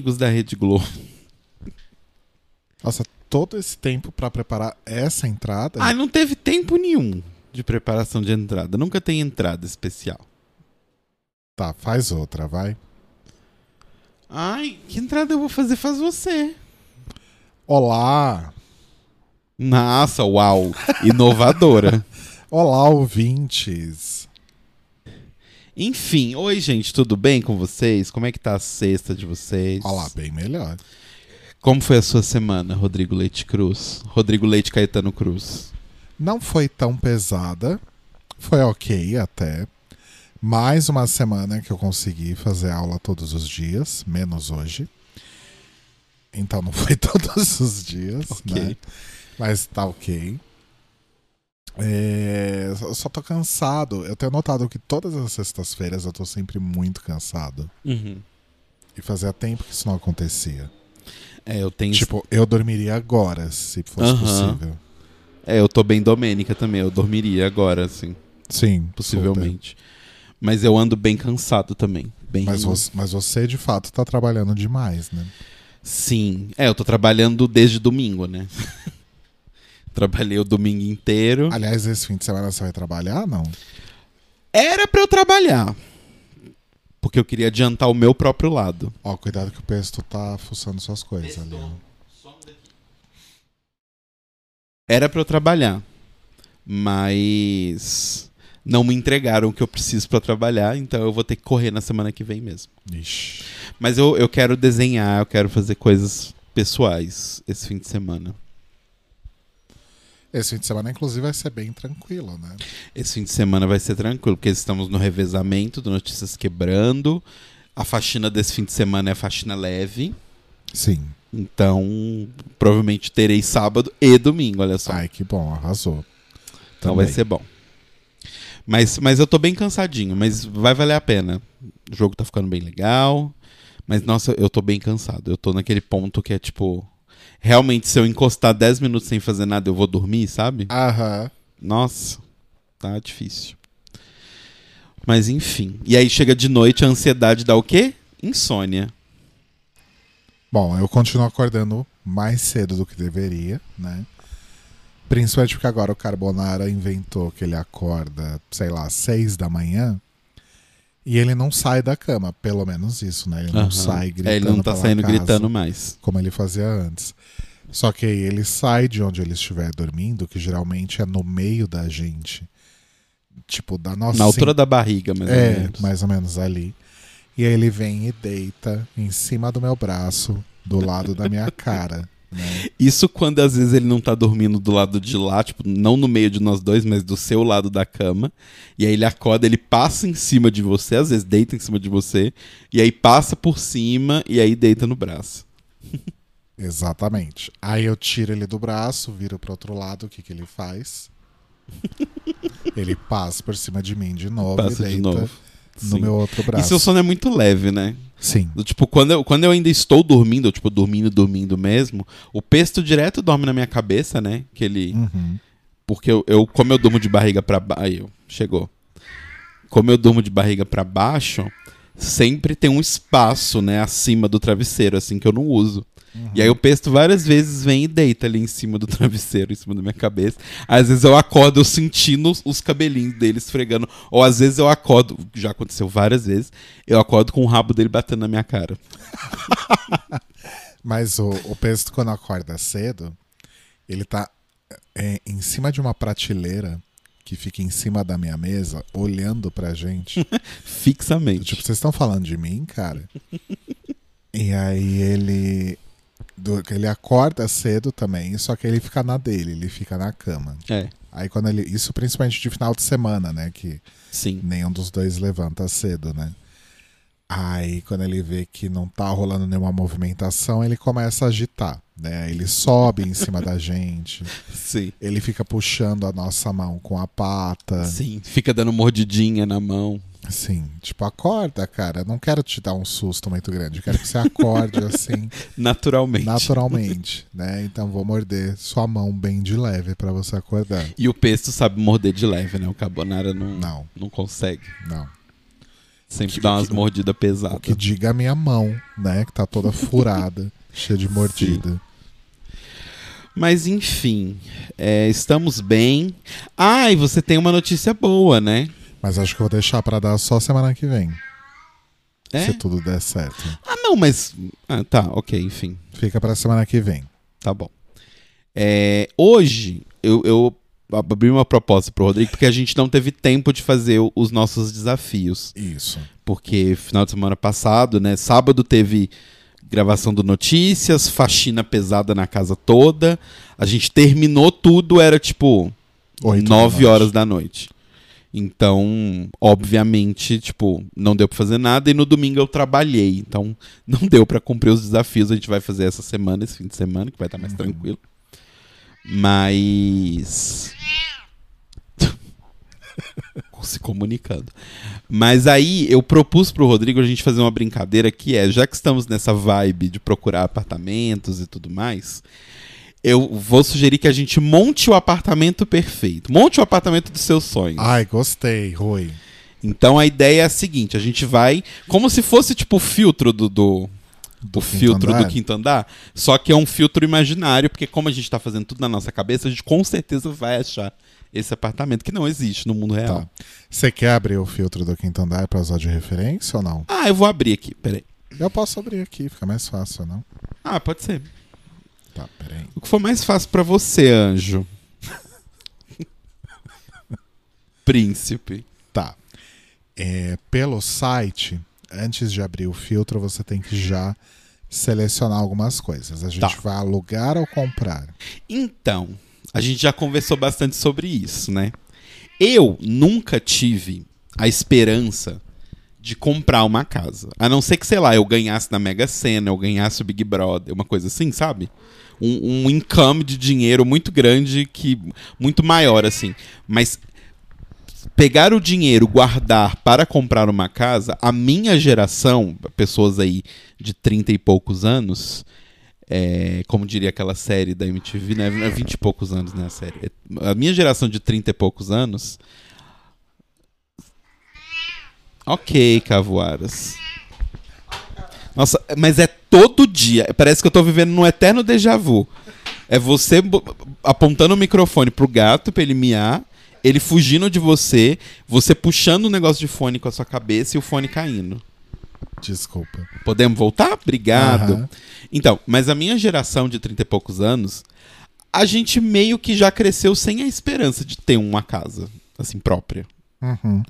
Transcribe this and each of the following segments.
Amigos da Rede Globo. Nossa, todo esse tempo pra preparar essa entrada. Ah, não teve tempo nenhum de preparação de entrada. Nunca tem entrada especial. Tá, faz outra, vai. Ai, que entrada eu vou fazer? Faz você. Olá! Nossa, uau! Inovadora. Olá, ouvintes! Enfim, oi, gente, tudo bem com vocês? Como é que tá a sexta de vocês? Olá, bem melhor. Como foi a sua semana, Rodrigo Leite Cruz? Rodrigo Leite Caetano Cruz. Não foi tão pesada. Foi ok até. Mais uma semana que eu consegui fazer aula todos os dias, menos hoje. Então não foi todos os dias, Ok. né? Mas tá ok. É, eu só tô cansado. Eu tenho notado que todas as sextas-feiras eu tô sempre muito cansado. Uhum. E fazia tempo que isso não acontecia. É, eu tenho. Tipo, eu dormiria agora, se fosse Aham. possível. É, eu tô bem domênica também. Eu dormiria agora, assim, Sim, possivelmente. Mas eu ando bem cansado também. Bem... Mas você, mas você, de fato, tá trabalhando demais, né? Sim. É, eu tô trabalhando desde domingo, né? Trabalhei o domingo inteiro. Aliás, esse fim de semana você vai trabalhar, não? Era pra eu trabalhar. Porque eu queria adiantar o meu próprio lado. Ó, cuidado que o Pesto tá fuçando suas coisas ali. ó. Era pra eu trabalhar. Mas não me entregaram o que eu preciso pra trabalhar, então eu vou ter que correr na semana que vem mesmo. Ixi. Mas eu, eu quero desenhar, eu quero fazer coisas pessoais esse fim de semana. Esse fim de semana, inclusive, vai ser bem tranquilo, né? Esse fim de semana vai ser tranquilo, porque estamos no revezamento do Notícias Quebrando. A faxina desse fim de semana é faxina leve. Sim. Então, provavelmente terei sábado e domingo, olha só. Ai, que bom, arrasou. então também. vai ser bom. Mas, mas eu tô bem cansadinho, mas vai valer a pena. O jogo tá ficando bem legal. Mas, nossa, eu tô bem cansado. Eu tô naquele ponto que é tipo. Realmente, se eu encostar 10 minutos sem fazer nada, eu vou dormir, sabe? Aham. Nossa, tá difícil. Mas enfim. E aí chega de noite, a ansiedade dá o quê? Insônia. Bom, eu continuo acordando mais cedo do que deveria, né? Principalmente porque agora o Carbonara inventou que ele acorda, sei lá, às seis da manhã e ele não sai da cama, pelo menos isso, né? Ele não Aham. sai gritando É, ele não tá saindo casa, gritando mais. como ele fazia antes. Só que aí ele sai de onde ele estiver dormindo, que geralmente é no meio da gente. Tipo, da nossa Na altura da barriga, mais ou é, menos. mais ou menos ali. E aí ele vem e deita em cima do meu braço, do lado da minha cara. Né? Isso quando às vezes ele não tá dormindo do lado de lá, tipo, não no meio de nós dois, mas do seu lado da cama. E aí ele acorda, ele passa em cima de você, às vezes deita em cima de você, e aí passa por cima e aí deita no braço. Exatamente. Aí eu tiro ele do braço, viro pro outro lado, o que, que ele faz? ele passa por cima de mim de novo Passa e de deita no meu outro E braço. seu sono é muito leve, né? Sim. Do Tipo, quando eu, quando eu ainda estou dormindo, eu, tipo, dormindo, dormindo mesmo, o pesto direto dorme na minha cabeça, né? Que ele. Uhum. Porque eu, eu como eu durmo de barriga pra baixo. Chegou. Como eu durmo de barriga pra baixo, sempre tem um espaço, né, acima do travesseiro, assim, que eu não uso. E aí o pesto várias vezes vem e deita ali em cima do travesseiro, em cima da minha cabeça. Às vezes eu acordo eu sentindo os, os cabelinhos dele esfregando. Ou às vezes eu acordo, já aconteceu várias vezes, eu acordo com o rabo dele batendo na minha cara. Mas o, o Pesto, quando acorda cedo, ele tá é, em cima de uma prateleira que fica em cima da minha mesa, olhando pra gente. Fixamente. tipo, vocês estão falando de mim, cara? e aí ele. Do- ele acorda cedo também, só que ele fica na dele, ele fica na cama. É, Aí quando ele. Isso principalmente de final de semana, né? Que sim. nenhum dos dois levanta cedo, né? Aí, quando ele vê que não tá rolando nenhuma movimentação, ele começa a agitar, né? Ele sobe em cima da gente, Sim. ele fica puxando a nossa mão com a pata. Sim. Fica dando mordidinha na mão. Assim, tipo, acorda, cara. Não quero te dar um susto muito grande. Quero que você acorde assim, Naturalmente. naturalmente, né? Então vou morder sua mão bem de leve pra você acordar. E o pesto sabe morder de leve, né? O carbonara não, Não, não consegue. não. Sempre Que- dá umas mordidas O pesadas. que diga a minha mão, né? Que tá toda furada, cheia de mordida. Mas enfim, é, estamos bem. Ah, e você tem uma notícia boa, né? Mas acho que eu vou deixar pra dar só semana que vem. É? Se tudo der certo. Ah, não, mas. Ah, tá, ok, enfim. Fica pra semana que vem. Tá bom. É, hoje, eu, eu abri uma proposta pro Rodrigo porque a gente não teve tempo de fazer os nossos desafios. Isso. Porque final de semana passado, né? Sábado teve gravação do Notícias, faxina pesada na casa toda. A gente terminou tudo, era tipo Oito da 9 noite. horas da noite. Então, obviamente, tipo, não deu pra fazer nada e no domingo eu trabalhei. Então, não deu pra cumprir os desafios. A gente vai fazer essa semana, esse fim de semana, que vai estar mais tranquilo. Mas. Se comunicando. Mas aí eu propus pro Rodrigo a gente fazer uma brincadeira que é, já que estamos nessa vibe de procurar apartamentos e tudo mais, eu vou sugerir que a gente monte o apartamento perfeito. Monte o apartamento dos seus sonhos. Ai, gostei, Rui. Então a ideia é a seguinte: a gente vai. Como se fosse tipo o filtro do. do Do o filtro andar? do quinto andar. Só que é um filtro imaginário, porque como a gente tá fazendo tudo na nossa cabeça, a gente com certeza vai achar esse apartamento que não existe no mundo real. Tá. Você quer abrir o filtro do quinto andar pra usar de referência ou não? Ah, eu vou abrir aqui, peraí. Eu posso abrir aqui, fica mais fácil, não? Ah, pode ser. Tá, peraí. O que for mais fácil pra você, anjo. Príncipe. Tá. É, pelo site, antes de abrir o filtro, você tem que já selecionar algumas coisas. A gente Tá. vai alugar ou comprar. Então, a gente já conversou bastante sobre isso, né? Eu nunca tive a esperança de comprar uma casa. A não ser que, sei lá, eu ganhasse na Mega Sena, eu ganhasse o Big Brother, uma coisa assim, sabe? Um, um income de dinheiro muito grande, que muito maior, assim. Mas pegar o dinheiro, guardar para comprar uma casa, a minha geração, pessoas aí de 30 e poucos anos, é, como diria aquela série da MTV, né? 20 e poucos anos, né? A série. A minha geração de 30 e poucos anos. Ok, Cavoaras. Nossa, mas é todo dia. Parece que eu tô vivendo num eterno déjà vu. É você apontando o microfone pro gato pra ele miar, ele fugindo de você, você puxando o negócio de fone com a sua cabeça e o fone caindo. Desculpa. Podemos voltar? Obrigado. Aham. Então, mas a minha geração de 30 e poucos anos, a gente meio que já cresceu sem a esperança de ter uma casa, assim, própria. Uhum.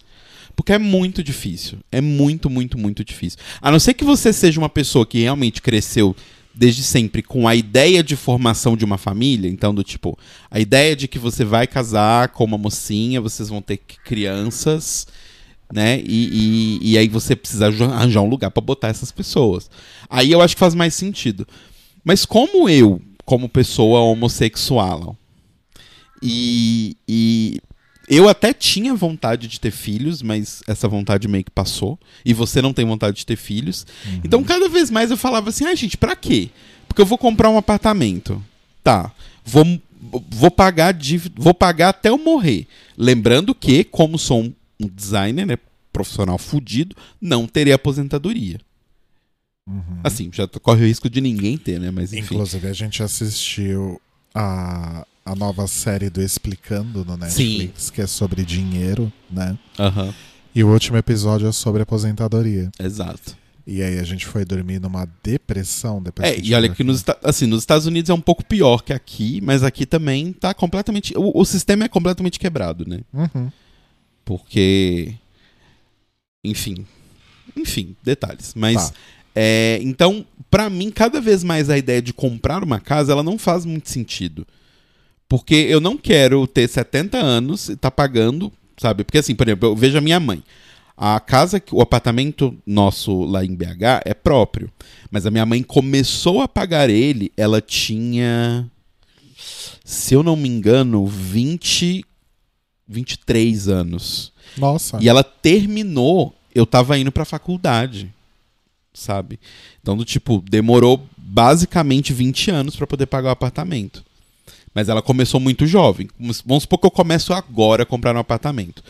Porque é muito difícil. É muito, muito, muito difícil. A não ser que você seja uma pessoa que realmente cresceu desde sempre com a ideia de formação de uma família, então do tipo, a ideia de que você vai casar com uma mocinha, vocês vão ter crianças, né? E, e, e aí você precisa arran- arranjar um lugar pra botar essas pessoas. Aí eu acho que faz mais sentido. Mas como eu, como pessoa homossexual, e, e eu até tinha vontade de ter filhos, mas essa vontade meio que passou. E você não tem vontade de ter filhos. Então, cada vez mais eu falava assim: ah, gente, pra quê? Porque eu vou comprar um apartamento. Tá. Vou, vou, pagar, dívida- vou pagar até eu morrer. Lembrando que, como sou um, um designer, né, profissional fudido, não terei aposentadoria. Uhum. Assim, já corre o risco de ninguém ter, né? Mas enfim. Inclusive, a gente assistiu a, a nova série do Explicando no Netflix, que é sobre dinheiro, né? Aham, E o último episódio é sobre aposentadoria. exato. E aí a gente foi dormir numa depressão depois É, e olha viu que nos, assim, nos Estados Unidos é um pouco pior que aqui, mas aqui também tá completamente. O, o sistema é completamente quebrado, né? Uhum. Porque. Enfim. Enfim, detalhes. Mas. Tá. é, então, pra mim, cada vez mais a ideia de comprar uma casa, ela não faz muito sentido. Porque eu não quero ter 70 anos e tá pagando, sabe? Porque assim, por exemplo, eu vejo a minha mãe. A casa, o apartamento nosso lá em BH é próprio. Mas a minha mãe começou a pagar ele, ela tinha. Se eu não me engano, 20. 23 anos. Nossa. E ela terminou, eu tava indo pra faculdade, sabe? Então, do tipo, demorou basicamente 20 anos pra poder pagar o apartamento. Mas ela começou muito jovem. Vamos supor que eu começo agora a comprar um apartamento.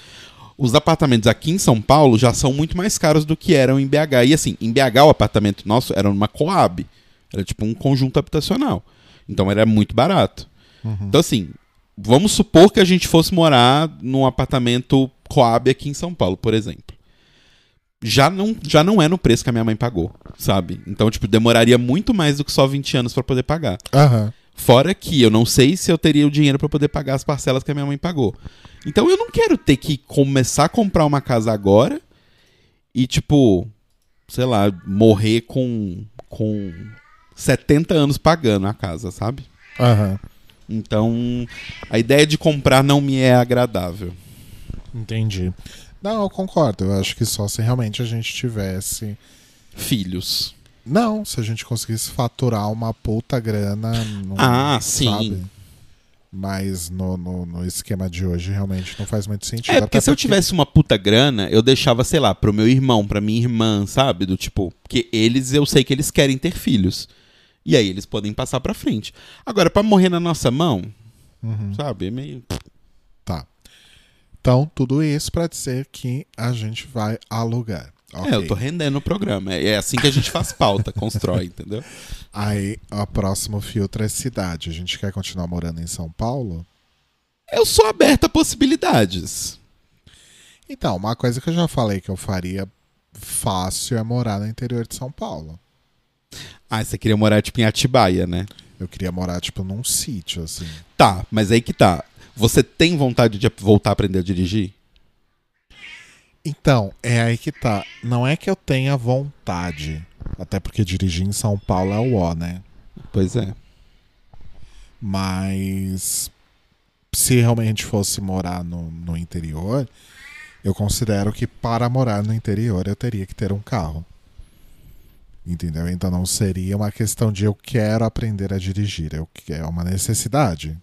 Os apartamentos aqui em São Paulo já são muito mais caros do que eram em BH. E assim, em BH o apartamento nosso era numa Coab. Era tipo um conjunto habitacional. Então era muito barato. Uhum. Então assim, vamos supor que a gente fosse morar num apartamento Coab aqui em São Paulo, por exemplo. Já não, já não é no preço que a minha mãe pagou, sabe? Então, tipo, demoraria muito mais do que só 20 anos pra poder pagar. Aham. Fora que eu não sei se eu teria o dinheiro pra poder pagar as parcelas que a minha mãe pagou. Então eu não quero ter que começar a comprar uma casa agora e, tipo, sei lá, morrer com, com 70 anos pagando a casa, sabe? Aham. Então a ideia de comprar não me é agradável. Entendi. Não, eu concordo. Eu acho que só se realmente a gente tivesse. Filhos. Não, se a gente conseguisse faturar uma puta grana. no- Ah, sim. sabe? Mas no, no, no esquema de hoje realmente não faz muito sentido. É, porque se eu tivesse uma puta grana, eu deixava, sei lá, pro meu irmão, pra minha irmã, sabe? Do tipo, porque eles, eu sei que eles querem ter filhos. E aí eles podem passar pra frente. Agora, pra morrer na nossa mão, Uhum. sabe? É meio. Tá. Então, tudo isso pra dizer que a gente vai alugar. Ok. É, eu tô rendendo o programa. É é assim que a gente faz pauta, constrói, entendeu? Aí, o próximo filtro é cidade. A gente quer continuar morando em São Paulo? Eu sou aberto a possibilidades. Então, uma coisa que eu já falei que eu faria fácil é morar no interior de São Paulo. Ah, você queria morar, tipo, em Atibaia, né? Eu queria morar, tipo, num sítio, assim. Tá, mas aí que tá. Você tem vontade de voltar a aprender a dirigir? Então, é aí que tá. Não é que eu tenha vontade. Até porque dirigir em São Paulo é o ó, né? Pois é. Mas se realmente fosse morar no, no interior, eu considero que para morar no interior eu teria que ter um carro. Entendeu? Então não seria uma questão de eu quero aprender a dirigir. Eu, que- é uma necessidade.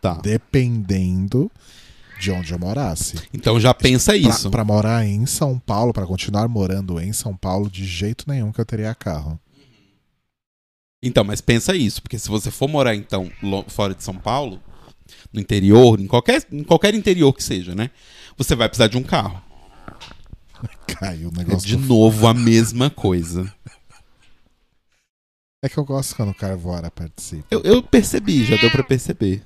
Tá. Dependendo de onde eu morasse. Então já pensa isso. Pra morar em São Paulo, pra continuar morando em São Paulo, de jeito nenhum que eu teria carro. Então, mas pensa isso, porque se você for morar, então, fora de São Paulo, no interior, em qualquer, em qualquer interior que seja, né? Você vai precisar de um carro. Caiu o É negócio. de do- novo a mesma coisa. É que eu gosto quando o Carvora participa. Eu, eu percebi, já deu pra perceber.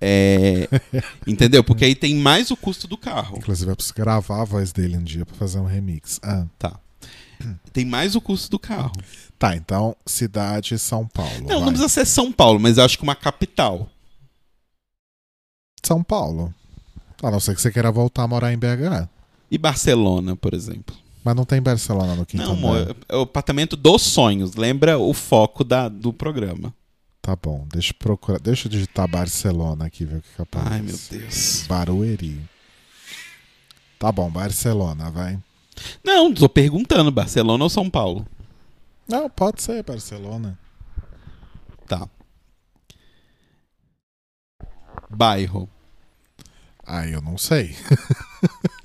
É. Entendeu? Porque aí tem mais o custo do carro. Inclusive, eu preciso gravar a voz dele um dia pra fazer um remix. Ah, Tá. Tem mais o custo do carro. tá, então, cidade São Paulo. Não, vai. não precisa ser São Paulo, mas eu acho que uma capital. São Paulo. A não ser que você queira voltar a morar em BH. E Barcelona, por exemplo. Mas não tem Barcelona no quinto Não, amor, é o apartamento dos sonhos. Lembra o foco da, do programa. Tá bom, deixa eu procurar. Deixa eu digitar Barcelona aqui, ver o que, que aparece. Ai, meu Deus. Barueri. Tá bom, Barcelona, vai. Não, tô perguntando, Barcelona ou São Paulo? Não, pode ser Barcelona. Tá. Bairro. Ah, eu não sei.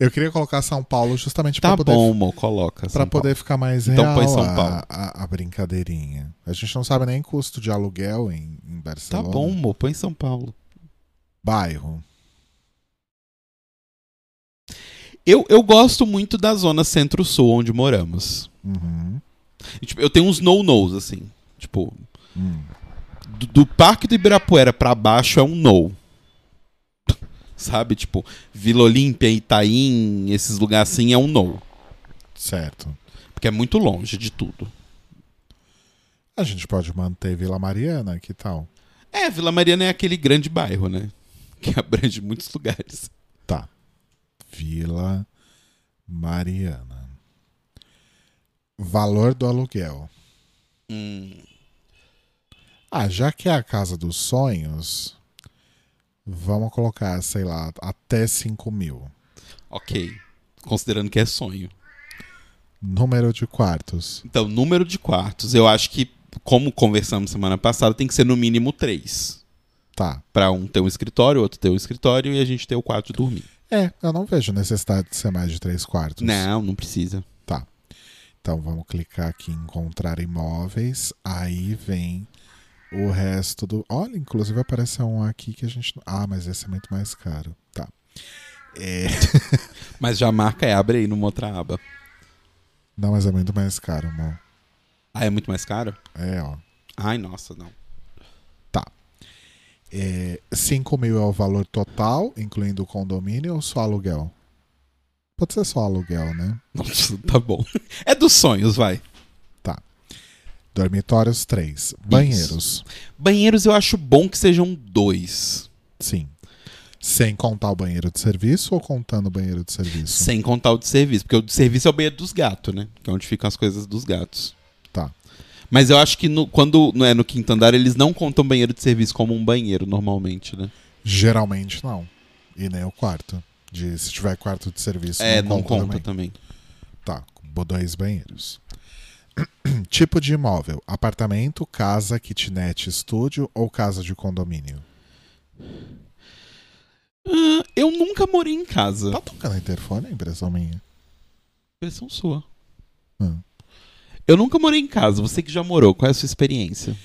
eu queria colocar São Paulo justamente Tá pra poder bom, amor, coloca. Pra São poder ficar mais Então real põe São a- Paulo. A, a brincadeirinha. A gente não sabe nem custo de aluguel em, em. Tá Barcelona. bom, amor, põe São Paulo. Bairro. Eu, eu gosto muito da zona centro-sul onde moramos. Uhum. E, tipo, eu tenho uns no-nos, assim. Tipo, Hum. do, do Parque do Ibirapuera pra baixo é um no. Sabe? Tipo, Vila Olímpia, Itaim, esses lugares assim é um no. Certo. Porque é muito longe de tudo. A gente pode manter Vila Mariana, que tal? É, Vila Mariana é aquele grande bairro, né? Que abrange muitos lugares. Tá. Vila Mariana. Valor do aluguel. Hum, Ah, já que é a casa dos sonhos, vamos colocar, sei lá, até 5 mil. ok. Considerando que é sonho. Número de quartos. Então, número de quartos, eu acho que, como conversamos semana passada, tem que ser no mínimo três. Tá. Pra um ter um escritório, outro ter um escritório e a gente ter o quarto de dormir. É, eu não vejo necessidade de ser mais de três quartos. Não, não precisa. Tá. Então vamos clicar aqui em encontrar imóveis. Aí vem o resto do. Olha, inclusive apareceu um aqui que a gente. Ah, mas esse é muito mais caro. Tá. É... Mas já marca é abre aí numa outra aba. Não, mas é muito mais caro, amor. Ah, é muito mais caro? É, ó. Ai, nossa, não. Tá. É, 5 mil é o valor total, incluindo o condomínio ou só aluguel? Pode ser só aluguel, né? Nossa, tá bom. É dos sonhos, vai. Dormitórios 3. Banheiros. Banheiros eu acho bom que sejam dois. Sim. Sem contar o banheiro de serviço ou contando o banheiro de serviço? Sem contar o de serviço. Porque o de serviço é o banheiro dos gatos, né? Que é onde ficam as coisas dos gatos. Tá. Mas eu acho que no- quando não é no quinto andar, eles não contam banheiro de serviço como um banheiro, normalmente, né? Geralmente não. E nem o quarto. De, se tiver quarto de serviço, é, não conta conta também. também. Tá, dois banheiros. Tipo de imóvel: apartamento, casa, kitnet, estúdio ou casa de condomínio? Ah, eu nunca morei em casa. Tá tocando interfone, é impressão minha. Impressão sua. Hum. Eu nunca morei em casa. Você que já morou, qual é a sua experiência?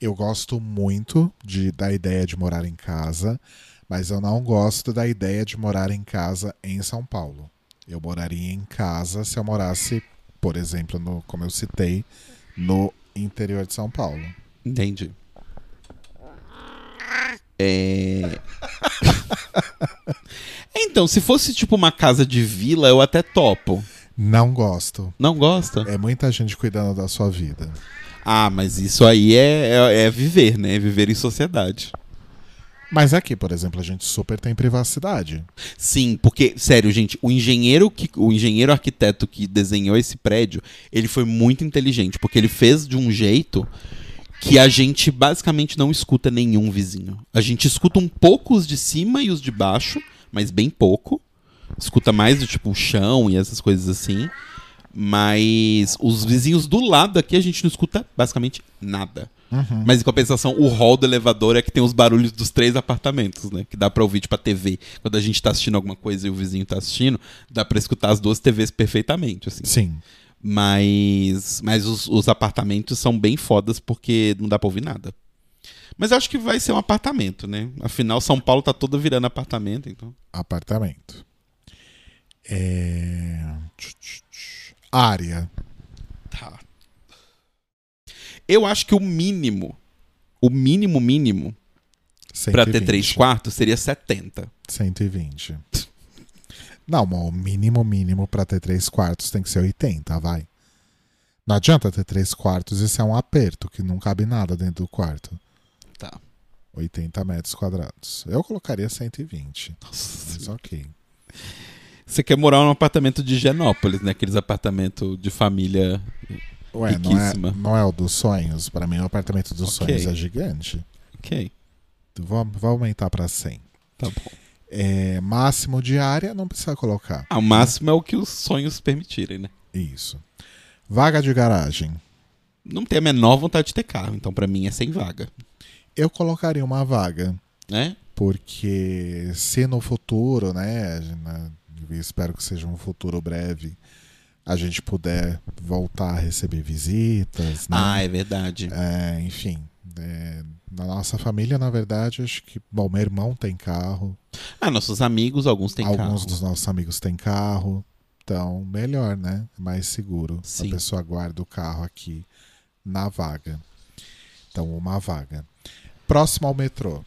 Eu gosto muito de, da ideia de morar em casa, mas eu não gosto da ideia de morar em casa em São Paulo. Eu moraria em casa se eu morasse, por exemplo, no, como eu citei, no interior de São Paulo. Entendi. É... então, se fosse tipo uma casa de vila, eu até topo. Não gosto. Não gosta? É muita gente cuidando da sua vida. Ah, mas isso aí é, é, é viver, né? É viver em sociedade. Mas aqui, por exemplo, a gente super tem privacidade. Sim, porque, sério, gente, o engenheiro que o engenheiro arquiteto que desenhou esse prédio, ele foi muito inteligente, porque ele fez de um jeito que a gente basicamente não escuta nenhum vizinho. A gente escuta um pouco os de cima e os de baixo, mas bem pouco. Escuta mais do tipo o chão e essas coisas assim. Mas os vizinhos do lado aqui a gente não escuta basicamente nada. Mas em compensação, o hall do elevador é que tem os barulhos dos três apartamentos, né? Que dá pra ouvir, tipo, a TV. Quando a gente tá assistindo alguma coisa e o vizinho tá assistindo, dá pra escutar as duas TVs perfeitamente, assim. Sim. Mas, mas os, os apartamentos são bem fodas porque não dá pra ouvir nada. Mas acho que vai ser um apartamento, né? Afinal, São Paulo tá toda virando apartamento, então. Apartamento. É... Área. Tá. Eu acho que o mínimo, o mínimo mínimo, pra ter 120. três quartos seria 70. 120. Não, o mínimo mínimo pra ter três quartos tem que ser 80, vai. Não adianta ter três quartos e ser um aperto, que não cabe nada dentro do quarto. Tá. 80 metros quadrados. Eu colocaria 120. Nossa, Mas ok. Você quer morar num apartamento de Genópolis, né? Aqueles apartamentos de família. Ué, não é, Riquíssima. não é o dos sonhos? Pra mim, o apartamento dos Ok. sonhos é gigante. Ok, Vou, vou aumentar pra 100. tá bom. É, máximo de área, não precisa colocar. Ah, o máximo é o que os sonhos permitirem, né? Isso. Vaga de garagem. Não tenho a menor vontade de ter carro, então pra mim é sem vaga. Eu colocaria uma vaga. Né? Porque se no futuro, né, eu espero que seja um futuro breve, a gente puder voltar a receber visitas, né? Ah, é verdade. É, enfim, é, na nossa família, na verdade, acho que, bom, meu irmão tem carro, Ah, nossos amigos, alguns têm alguns carro. dos nossos amigos têm carro, então melhor, né? Mais seguro. Sim. A pessoa guarda o carro aqui na vaga. Então, uma vaga. Próximo ao metrô.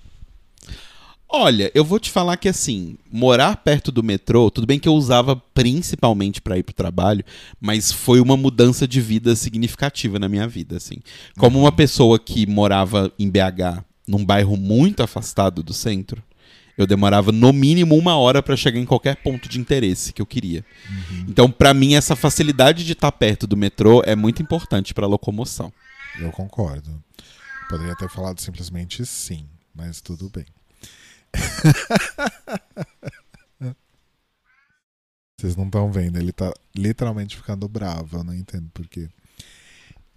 Olha, eu vou te falar que assim, morar perto do metrô, tudo bem que eu usava principalmente pra ir pro trabalho, mas foi uma mudança de vida significativa na minha vida, assim. Como uma pessoa que morava em BH, num bairro muito afastado do centro, eu demorava no mínimo uma hora pra chegar em qualquer ponto de interesse que eu queria. Então, pra mim, essa facilidade de estar perto do metrô é muito importante pra locomoção. Eu concordo. Poderia ter falado simplesmente sim, mas tudo bem. Vocês não estão vendo, ele tá literalmente ficando bravo, eu não entendo por quê.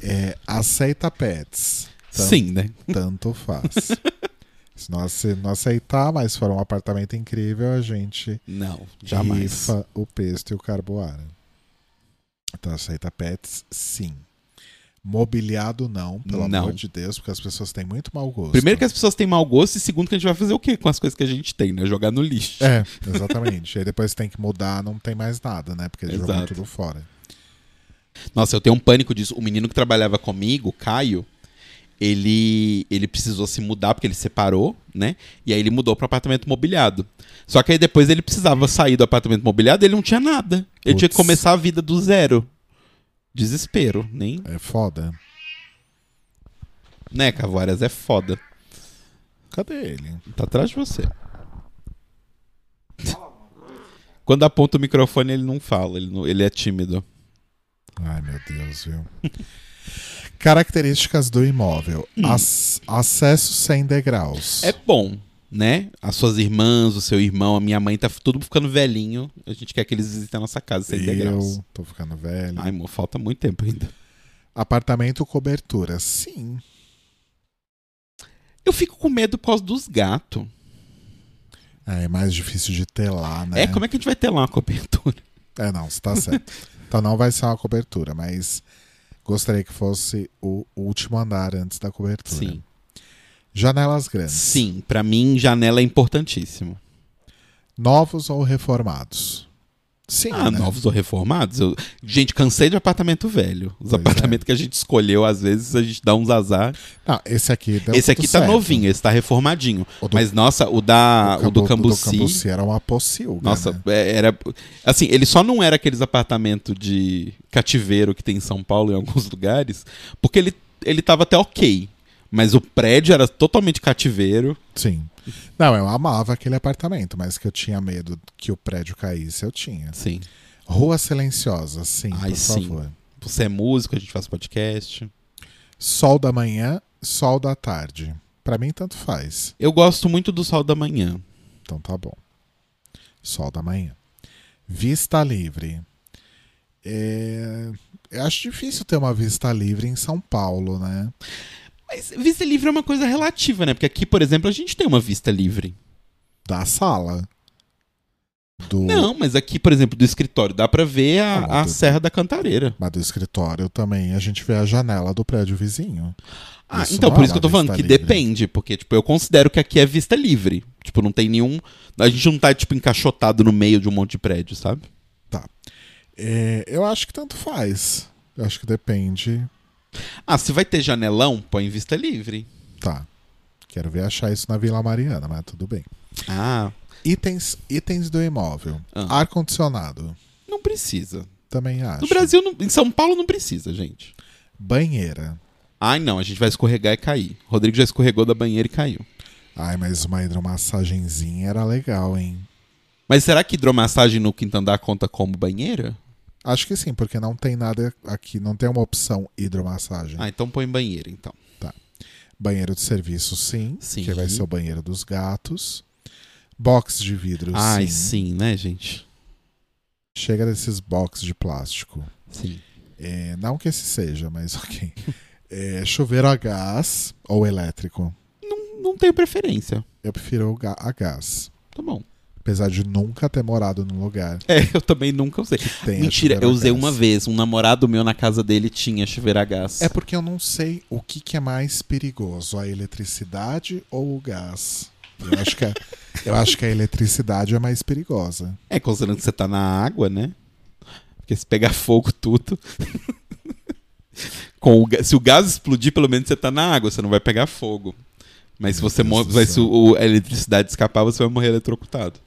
É, aceita pets. Tan- Sim, né? Tanto faz. Se não, ace- não aceitar, mas for um apartamento incrível, a gente Não, jamais. rifa o pesto e o carboara. Então aceita pets, sim. Mobiliado não, pelo Não. amor de Deus, porque as pessoas têm muito mau gosto. Primeiro que as pessoas têm mau gosto e segundo que a gente vai fazer o quê com as coisas que a gente tem, né? Jogar no lixo. É, exatamente. Aí depois tem que mudar, não tem mais nada, né? Porque jogou Exato. tudo fora. Nossa, eu tenho um pânico disso. O menino que trabalhava comigo, Caio, ele, ele precisou se mudar porque ele separou, né? E aí ele mudou para apartamento mobiliado. Só que aí depois ele precisava sair do apartamento mobiliado e ele não tinha nada. Ele tinha que começar a vida do zero. Desespero, nem. É foda. Né, Cavoaras? É foda. Cadê ele? Tá atrás de você. Quando aponta o microfone, ele não fala, ele, não- ele é tímido. Ai, meu Deus, viu? Características do imóvel: Ac- acesso sem degraus. Hum. É bom, né? As suas irmãs, o seu irmão, a minha mãe, tá tudo ficando velhinho. A gente quer que eles visitem a nossa casa sem degraus. Eu tô ficando velho. Ai, amor, falta muito tempo ainda. Apartamento cobertura. Sim. Eu fico com medo por causa dos gatos. É, é mais difícil de ter lá, né? É, como é que a gente vai ter lá uma cobertura? É, não, você tá certo. então não vai ser uma cobertura, mas gostaria que fosse o último andar antes da cobertura. Sim. Janelas grandes. Sim, pra mim, janela é importantíssimo. Novos ou reformados? Sim, Ah, né? novos ou reformados? Eu... Gente, cansei de apartamento velho. Os Pois é. apartamentos que a gente escolheu, às vezes, a gente dá uns azar. Não, esse aqui esse aqui tá certo. novinho, esse tá reformadinho. O do- Mas, nossa, o da o, do Cambu- Cambuci. era uma pocilga. Nossa, né? é, era. Assim, ele só não era aqueles apartamentos de cativeiro que tem em São Paulo em alguns lugares, porque ele, ele tava até ok. Mas o prédio era totalmente cativeiro. Sim. Não, eu amava aquele apartamento, mas que eu tinha medo que o prédio caísse, eu tinha. Sim. Rua Silenciosa, sim, Ai, por sim. favor. Você é músico, a gente faz podcast. Sol da manhã, sol da tarde. Pra mim, tanto faz. Eu gosto muito do sol da manhã. Então tá bom. Sol da manhã. Vista livre. É... Eu acho difícil ter uma vista livre em São Paulo, né? Mas vista livre é uma coisa relativa, né? Porque aqui, por exemplo, a gente tem uma vista livre. Da sala. Do... Não, mas aqui, por exemplo, do escritório, dá pra ver a, Ah, a do- Serra da Cantareira. Mas do escritório também a gente vê a janela do prédio vizinho. Ah, Isso então, por é isso que eu tô falando que livre. depende, porque, tipo, eu considero que aqui é vista livre. Tipo, não tem nenhum. A gente não tá, tipo, encaixotado no meio de um monte de prédio, sabe? É, eu acho que tanto faz. Eu acho que depende. Ah, se vai ter janelão, põe vista livre. Tá. Quero ver achar isso na Vila Mariana, mas tudo bem. Ah, Itens, itens do imóvel. Ah. Ar-condicionado. não precisa. Também acho. No Brasil, não- em São Paulo, não precisa, gente. Banheira. Ai, não, a gente vai escorregar e cair. O Rodrigo já escorregou da banheira e caiu. Ai, mas uma hidromassagenzinha era legal, hein? Mas será que hidromassagem no quinto andar conta como banheira? Acho que sim, porque não tem nada aqui, não tem uma opção hidromassagem. Ah, então põe banheira, então. Banheiro de serviço, sim, Sim. que vai ser o banheiro dos gatos. Box de vidro, Ai, sim. sim, né, gente? Chega desses box de plástico. Sim. É, não que esse seja, mas ok. É, chuveiro a gás ou elétrico? Não tenho preferência. Eu prefiro a gás. Tá bom. Apesar de nunca ter morado num lugar É, eu também nunca usei. Mentira, eu usei uma vez. Um namorado meu na casa dele tinha chuveiro a gás. É porque eu não sei o que, que é mais perigoso, a eletricidade ou o gás. Eu acho que a, eu acho que a eletricidade é mais perigosa. É, considerando que você tá na água, né? Porque se pegar fogo tudo. Com o se o gás explodir, pelo menos você tá na água, você não vai pegar fogo. Mas se você Deus mor- do vai, céu. se o- a eletricidade escapar, você vai morrer eletrocutado.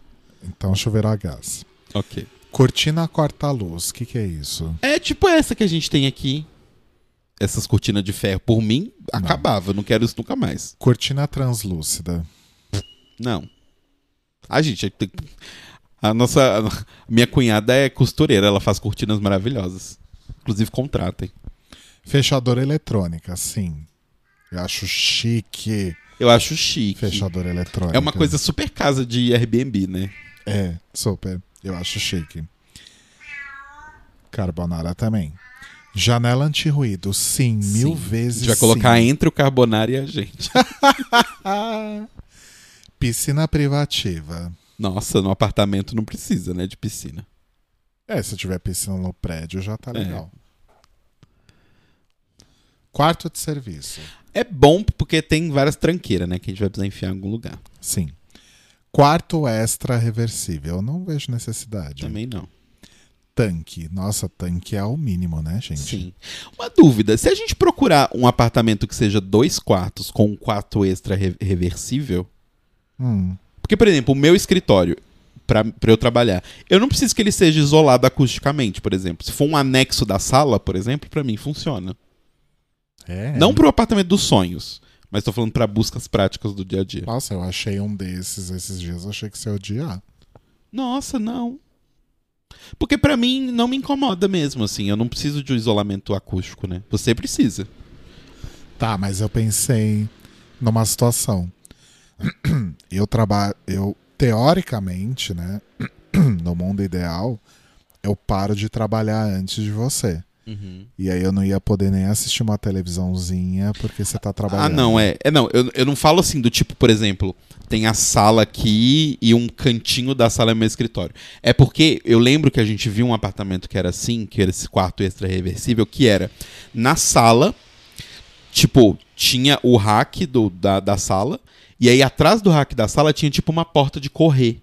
Então, chuveiro a gás. Ok. Cortina corta-luz, o que, que é isso? É tipo essa que a gente tem aqui. Essas cortinas de ferro. Por mim, acabava. Eu não quero isso nunca mais. Cortina translúcida. Não. A gente tem... A nossa... A minha cunhada é costureira. Ela faz cortinas maravilhosas. Inclusive, contratem. Fechadora eletrônica, sim. Eu acho chique Eu acho chique. fechadora eletrônica. É uma coisa super casa de Airbnb, né? É, super. Eu acho chique. Carbonara também. Janela anti-ruído, sim, mil Sim. A vezes gente vai colocar sim. entre o Carbonara e a gente. Piscina privativa. Nossa, no apartamento não precisa, né, de piscina. É, se tiver piscina no prédio já tá É. legal. Quarto de serviço. É bom porque tem várias tranqueiras, né? Que a gente vai precisar enfiar em algum lugar. Sim. Quarto extra reversível. Eu não vejo necessidade. Também não. Tanque. Nossa, tanque é o mínimo, né, gente? Sim. Uma dúvida: se a gente procurar um apartamento que seja dois quartos com um quarto extra re- reversível. Hum, Porque, por exemplo, o meu escritório, pra pra eu trabalhar, eu não preciso que ele seja isolado acusticamente, por exemplo. Se for um anexo da sala, por exemplo, pra mim funciona. é. Não pro apartamento dos sonhos, mas tô falando pra buscas práticas do dia a dia. Nossa, eu achei um desses esses dias. Eu achei que você ia odiar. Nossa, não. Porque pra mim não me incomoda mesmo, assim. Eu não preciso de um isolamento acústico, né? Você precisa. Tá, mas eu pensei numa situação. Eu trabalho. Eu, teoricamente, né? No mundo ideal, eu paro de trabalhar antes de você. E aí eu não ia poder nem assistir uma televisãozinha porque você tá trabalhando. Ah, não, é. É não, eu, eu não falo assim do tipo, por exemplo, tem a sala aqui e um cantinho da sala é meu escritório. É porque eu lembro que a gente viu um apartamento que era assim, que era esse quarto extra reversível, que era na sala, tipo, tinha o rack do, da, da sala, e aí atrás do rack da sala tinha tipo uma porta de correr.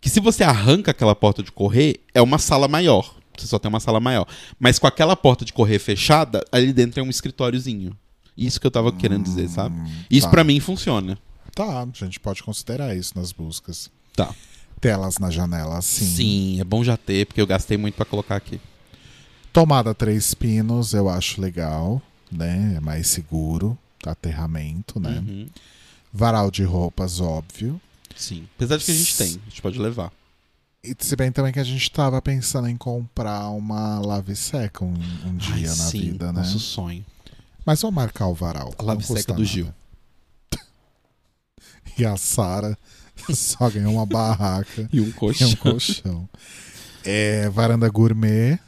Que se você arranca aquela porta de correr, é uma sala maior. Você só tem uma sala maior. Mas com aquela porta de correr fechada, ali dentro é um escritóriozinho. Isso que eu tava querendo dizer, sabe? Isso tá. pra mim funciona. Tá, a gente pode considerar isso nas buscas. Tá. Telas na janela, sim. Sim, é bom já ter, porque eu gastei muito pra colocar aqui. Tomada três pinos, eu acho legal, né? É mais seguro, aterramento, né? Uhum. Varal de roupas, óbvio. Sim. Apesar de que a gente tem, a gente pode levar. E se bem também que a gente tava pensando em comprar uma lave seca um, um dia Ai, na sim, vida, né? Nosso sonho. Mas vamos marcar o varal. A lave seca do nada. Gil. E a Sara só ganhou uma barraca E um e colchão. um colchão. É, varanda gourmet.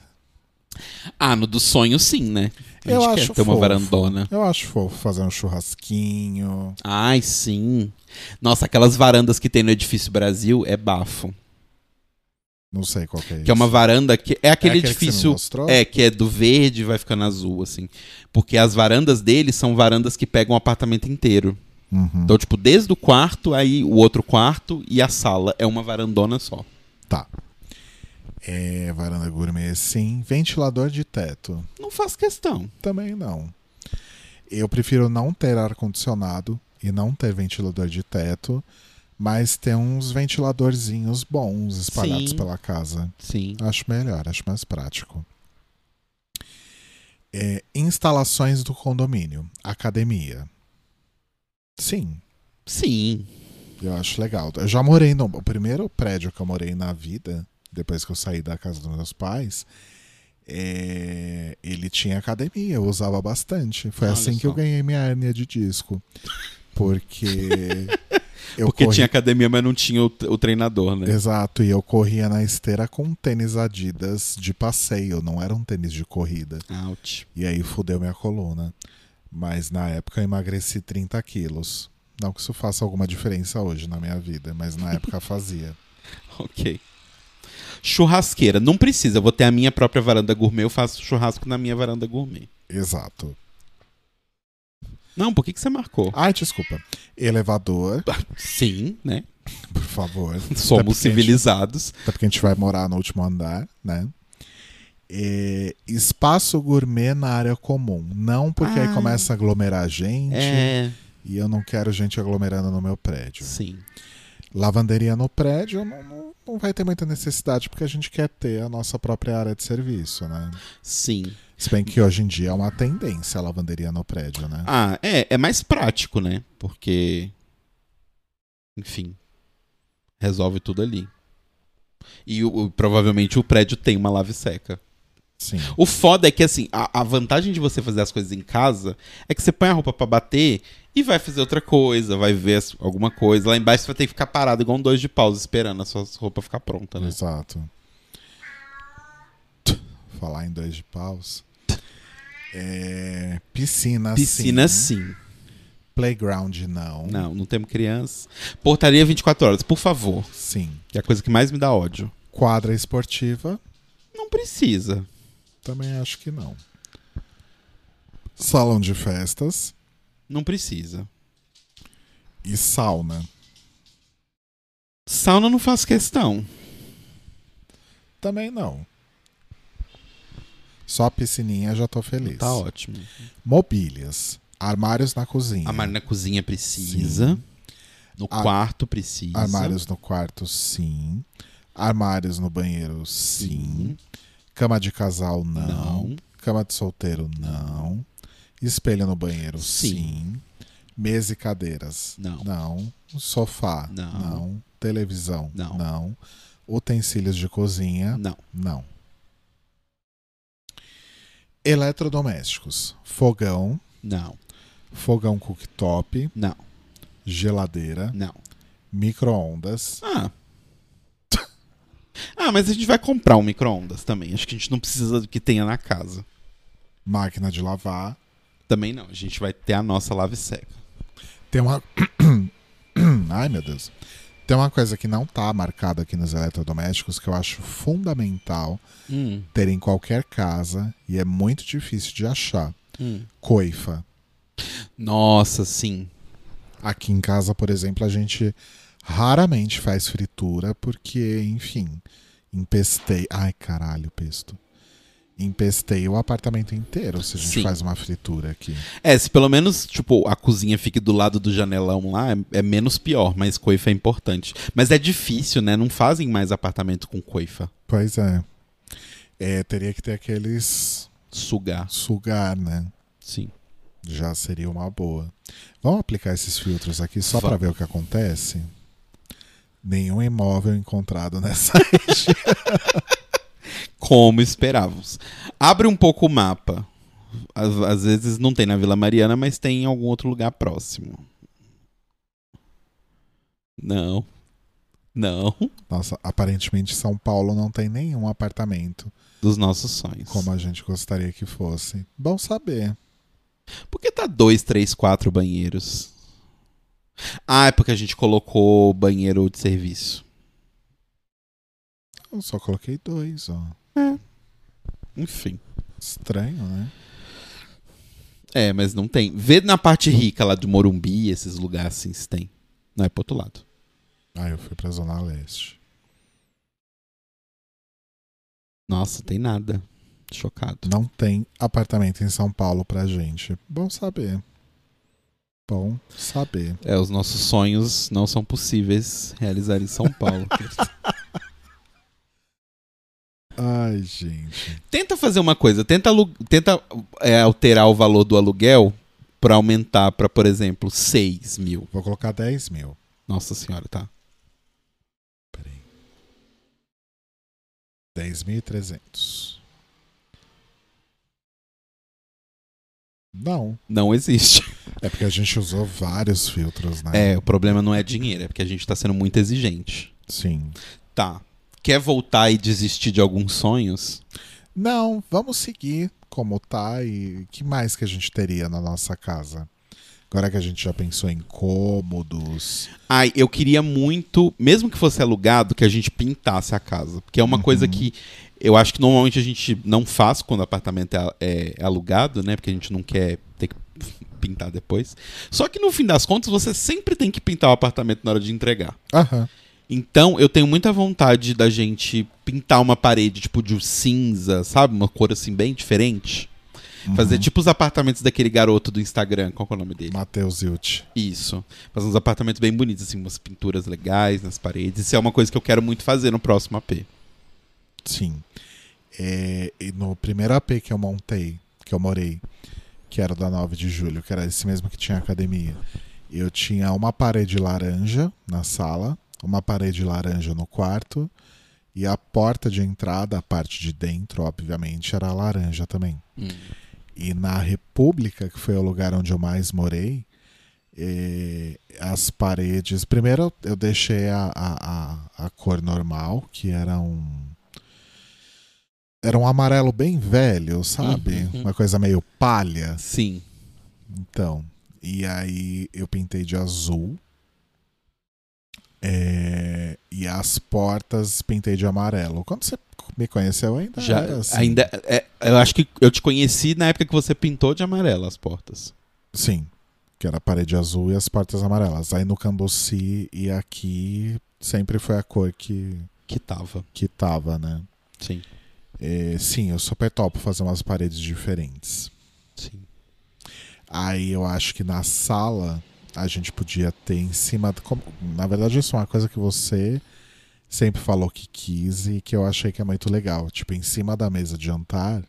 Ah, no do sonho sim, né? A Eu acho quer ter uma fofo. varandona. Eu acho fofo fazer um churrasquinho. Ai, sim. Nossa, aquelas varandas que tem no Edifício Brasil é bafo. Não sei qual que é Que é uma isso. varanda que. É aquele que me edifício. mostrou? É, que é do verde e vai ficando azul, assim. Porque as varandas deles são varandas que pegam o apartamento inteiro. Uhum. Então, tipo, desde o quarto, aí o outro quarto e a sala. É uma varandona só. Tá. É, varanda gourmet, sim. Ventilador de teto. Não faz questão. Também não. Eu prefiro não ter ar-condicionado e não ter ventilador de teto, mas ter uns ventiladorzinhos bons espalhados Sim. pela casa. Sim. Acho melhor, acho mais prático. É, instalações do condomínio. Academia. Sim, Sim. eu acho legal. Eu já morei no. O primeiro prédio que eu morei na vida, depois que eu saí da casa dos meus pais, é, ele tinha academia, eu usava bastante. Foi Olha assim que só. eu ganhei minha hérnia de disco. Porque. eu Porque corri- tinha academia, mas não tinha o, o treinador, né? Exato, e eu corria na esteira com tênis Adidas de passeio, não era um tênis de corrida. Ouch. E aí fudeu minha coluna. Mas na época eu emagreci 30 quilos. Não que isso faça alguma diferença hoje na minha vida, mas na época fazia. Ok. Churrasqueira. Não precisa. Eu vou ter a minha própria varanda gourmet. Eu faço churrasco na minha varanda gourmet. Exato. Não, por que, que você marcou? Ai, desculpa. Elevador, Sim, né? por favor. Até Somos porque a gente- civilizados. Até porque a gente vai morar no último andar, né? É, espaço gourmet na área comum. Não porque aí Ah. começa a aglomerar gente É. e eu não quero gente aglomerando no meu prédio. Sim. Lavanderia no prédio não, não, não vai ter muita necessidade porque a gente quer ter a nossa própria área de serviço, né? Sim. Se bem que hoje em dia é uma tendência a lavanderia no prédio, né? Ah, é. É mais prático, né? Porque. Enfim. Resolve tudo ali. E o- provavelmente o prédio tem uma lave seca. Sim. O foda é que, assim, a, a vantagem de você fazer as coisas em casa é que você põe a roupa pra bater e vai fazer outra coisa, vai ver alguma coisa. Lá embaixo você vai ter que ficar parado igual um dois de pausa esperando a sua roupa ficar pronta, né? Exato. Falar em dois de paus. É, piscina, Piscina sim. sim. Playground não. Não, não temos criança. Portaria 24 horas, por favor. Sim. Que é a coisa que mais me dá ódio. Quadra esportiva, Não precisa. também acho que não. Salão de festas Não precisa. e sauna. Sauna não faz questão. Também não. Só a piscininha já tô feliz. Tá ótimo. Mobílias. Armários na cozinha. Armário na cozinha precisa. No Ar- quarto precisa. Armários no quarto, sim. Armários no banheiro, sim. Sim. Cama de casal, não. Não. Cama de solteiro, não. Espelho no banheiro, sim. Sim. Mesa e cadeiras, Não. não. Sofá, Não. Televisão, Não. Utensílios de cozinha, Não. não. Eletrodomésticos: fogão, Não. fogão cooktop, Não. geladeira, Não. micro-ondas. Ah. Ah, mas a gente vai comprar um micro-ondas também. Acho que a gente não precisa do que tenha na casa. Máquina de lavar. Também não. A gente vai ter a nossa lave seca. Tem uma. Ai, meu Deus. Tem uma coisa que não tá marcada aqui nos eletrodomésticos que eu acho fundamental Hum. ter em qualquer casa e é muito difícil de achar. Hum. Coifa. Nossa, sim. Aqui em casa, por exemplo, a gente raramente faz fritura porque, enfim, empestei. Ai, caralho, pesto. Empestei o apartamento inteiro se a gente Sim. faz uma fritura aqui. É, se pelo menos, tipo, a cozinha fique do lado do janelão lá, é, é menos pior, mas coifa é importante. Mas é difícil, né? Não fazem mais apartamento com coifa. Pois é. É, teria que ter aqueles Sugar. sugar, né? Sim. Já seria uma boa. Vamos aplicar esses filtros aqui só para ver o que acontece? Nenhum imóvel encontrado nessa região. Como esperávamos. Abre um pouco o mapa. Às, às vezes não tem na Vila Mariana, mas tem em algum outro lugar próximo. Não. Não. Nossa, aparentemente São Paulo não tem nenhum apartamento Dos nossos sonhos. como a gente gostaria que fosse. Bom saber. Por que tá dois, três, quatro banheiros? Ah, é porque a gente colocou banheiro de serviço. Eu só coloquei dois, ó. Enfim. Estranho, né? É, mas não tem. Vê na parte rica lá do Morumbi, esses lugares assim, se tem. Não é pro outro lado. Ah, eu fui pra Zona Leste. Nossa, tem nada. Chocado. Não tem apartamento em São Paulo pra gente. Bom saber. Bom saber. É, os nossos sonhos não são possíveis realizar em São Paulo. Ai, gente. tenta fazer uma coisa, tenta, tenta é, alterar o valor do aluguel pra aumentar pra, por exemplo, 6 mil. Vou colocar 10 mil. Nossa senhora, tá? Peraí. 10.300. Não. Não existe. É porque a gente usou vários filtros, né? É, o problema não é dinheiro, é porque a gente tá sendo muito exigente. Sim. Tá. Quer voltar e desistir de alguns sonhos? Não, vamos seguir como tá e que mais que a gente teria na nossa casa? Agora que a gente já pensou em cômodos. Ai, eu queria muito, mesmo que fosse alugado, que a gente pintasse a casa. Porque é uma Uhum. coisa que eu acho que normalmente a gente não faz quando o apartamento é, é- é alugado, né? Porque a gente não quer ter que pintar depois. Só que no fim das contas, você sempre tem que pintar o apartamento na hora de entregar. Aham. Então, eu tenho muita vontade da gente pintar uma parede, tipo, de cinza, sabe? Uma cor assim, bem diferente. Fazer Uhum. tipo os apartamentos daquele garoto do Instagram. Qual que é o nome dele? Matheus Hilt. Isso. Fazer uns apartamentos bem bonitos, assim, umas pinturas legais nas paredes. Isso é uma coisa que eu quero muito fazer no próximo AP. Sim. É, e no primeiro AP que eu montei, que eu morei, que era da 9 de julho, que era esse mesmo que tinha academia, eu tinha uma parede laranja na sala, uma parede laranja no quarto, e a porta de entrada, a parte de dentro, obviamente, era laranja também. E na República, que foi o lugar onde eu mais morei, eh, as paredes. Primeiro eu deixei a, a, a, a cor normal, que era um. Era um amarelo bem velho, sabe? Uhum. Uma coisa meio palha. Sim. Então. E aí eu pintei de azul. É, e as portas pintei de amarelo. Quando você me conheceu ainda. Já, assim. ainda é, eu acho que eu te conheci na época que você pintou de amarelo as portas. Sim. Que era a parede azul e as portas amarelas. Aí no Cambuci e aqui sempre foi a cor que, Que tava. que tava, né? Sim. É, sim, eu super topo fazer umas paredes diferentes. Sim. Aí eu acho que na sala a gente podia ter em cima. como- na verdade, isso é uma coisa que você sempre falou que quis e que eu achei que é muito legal. Tipo, em cima da mesa de jantar,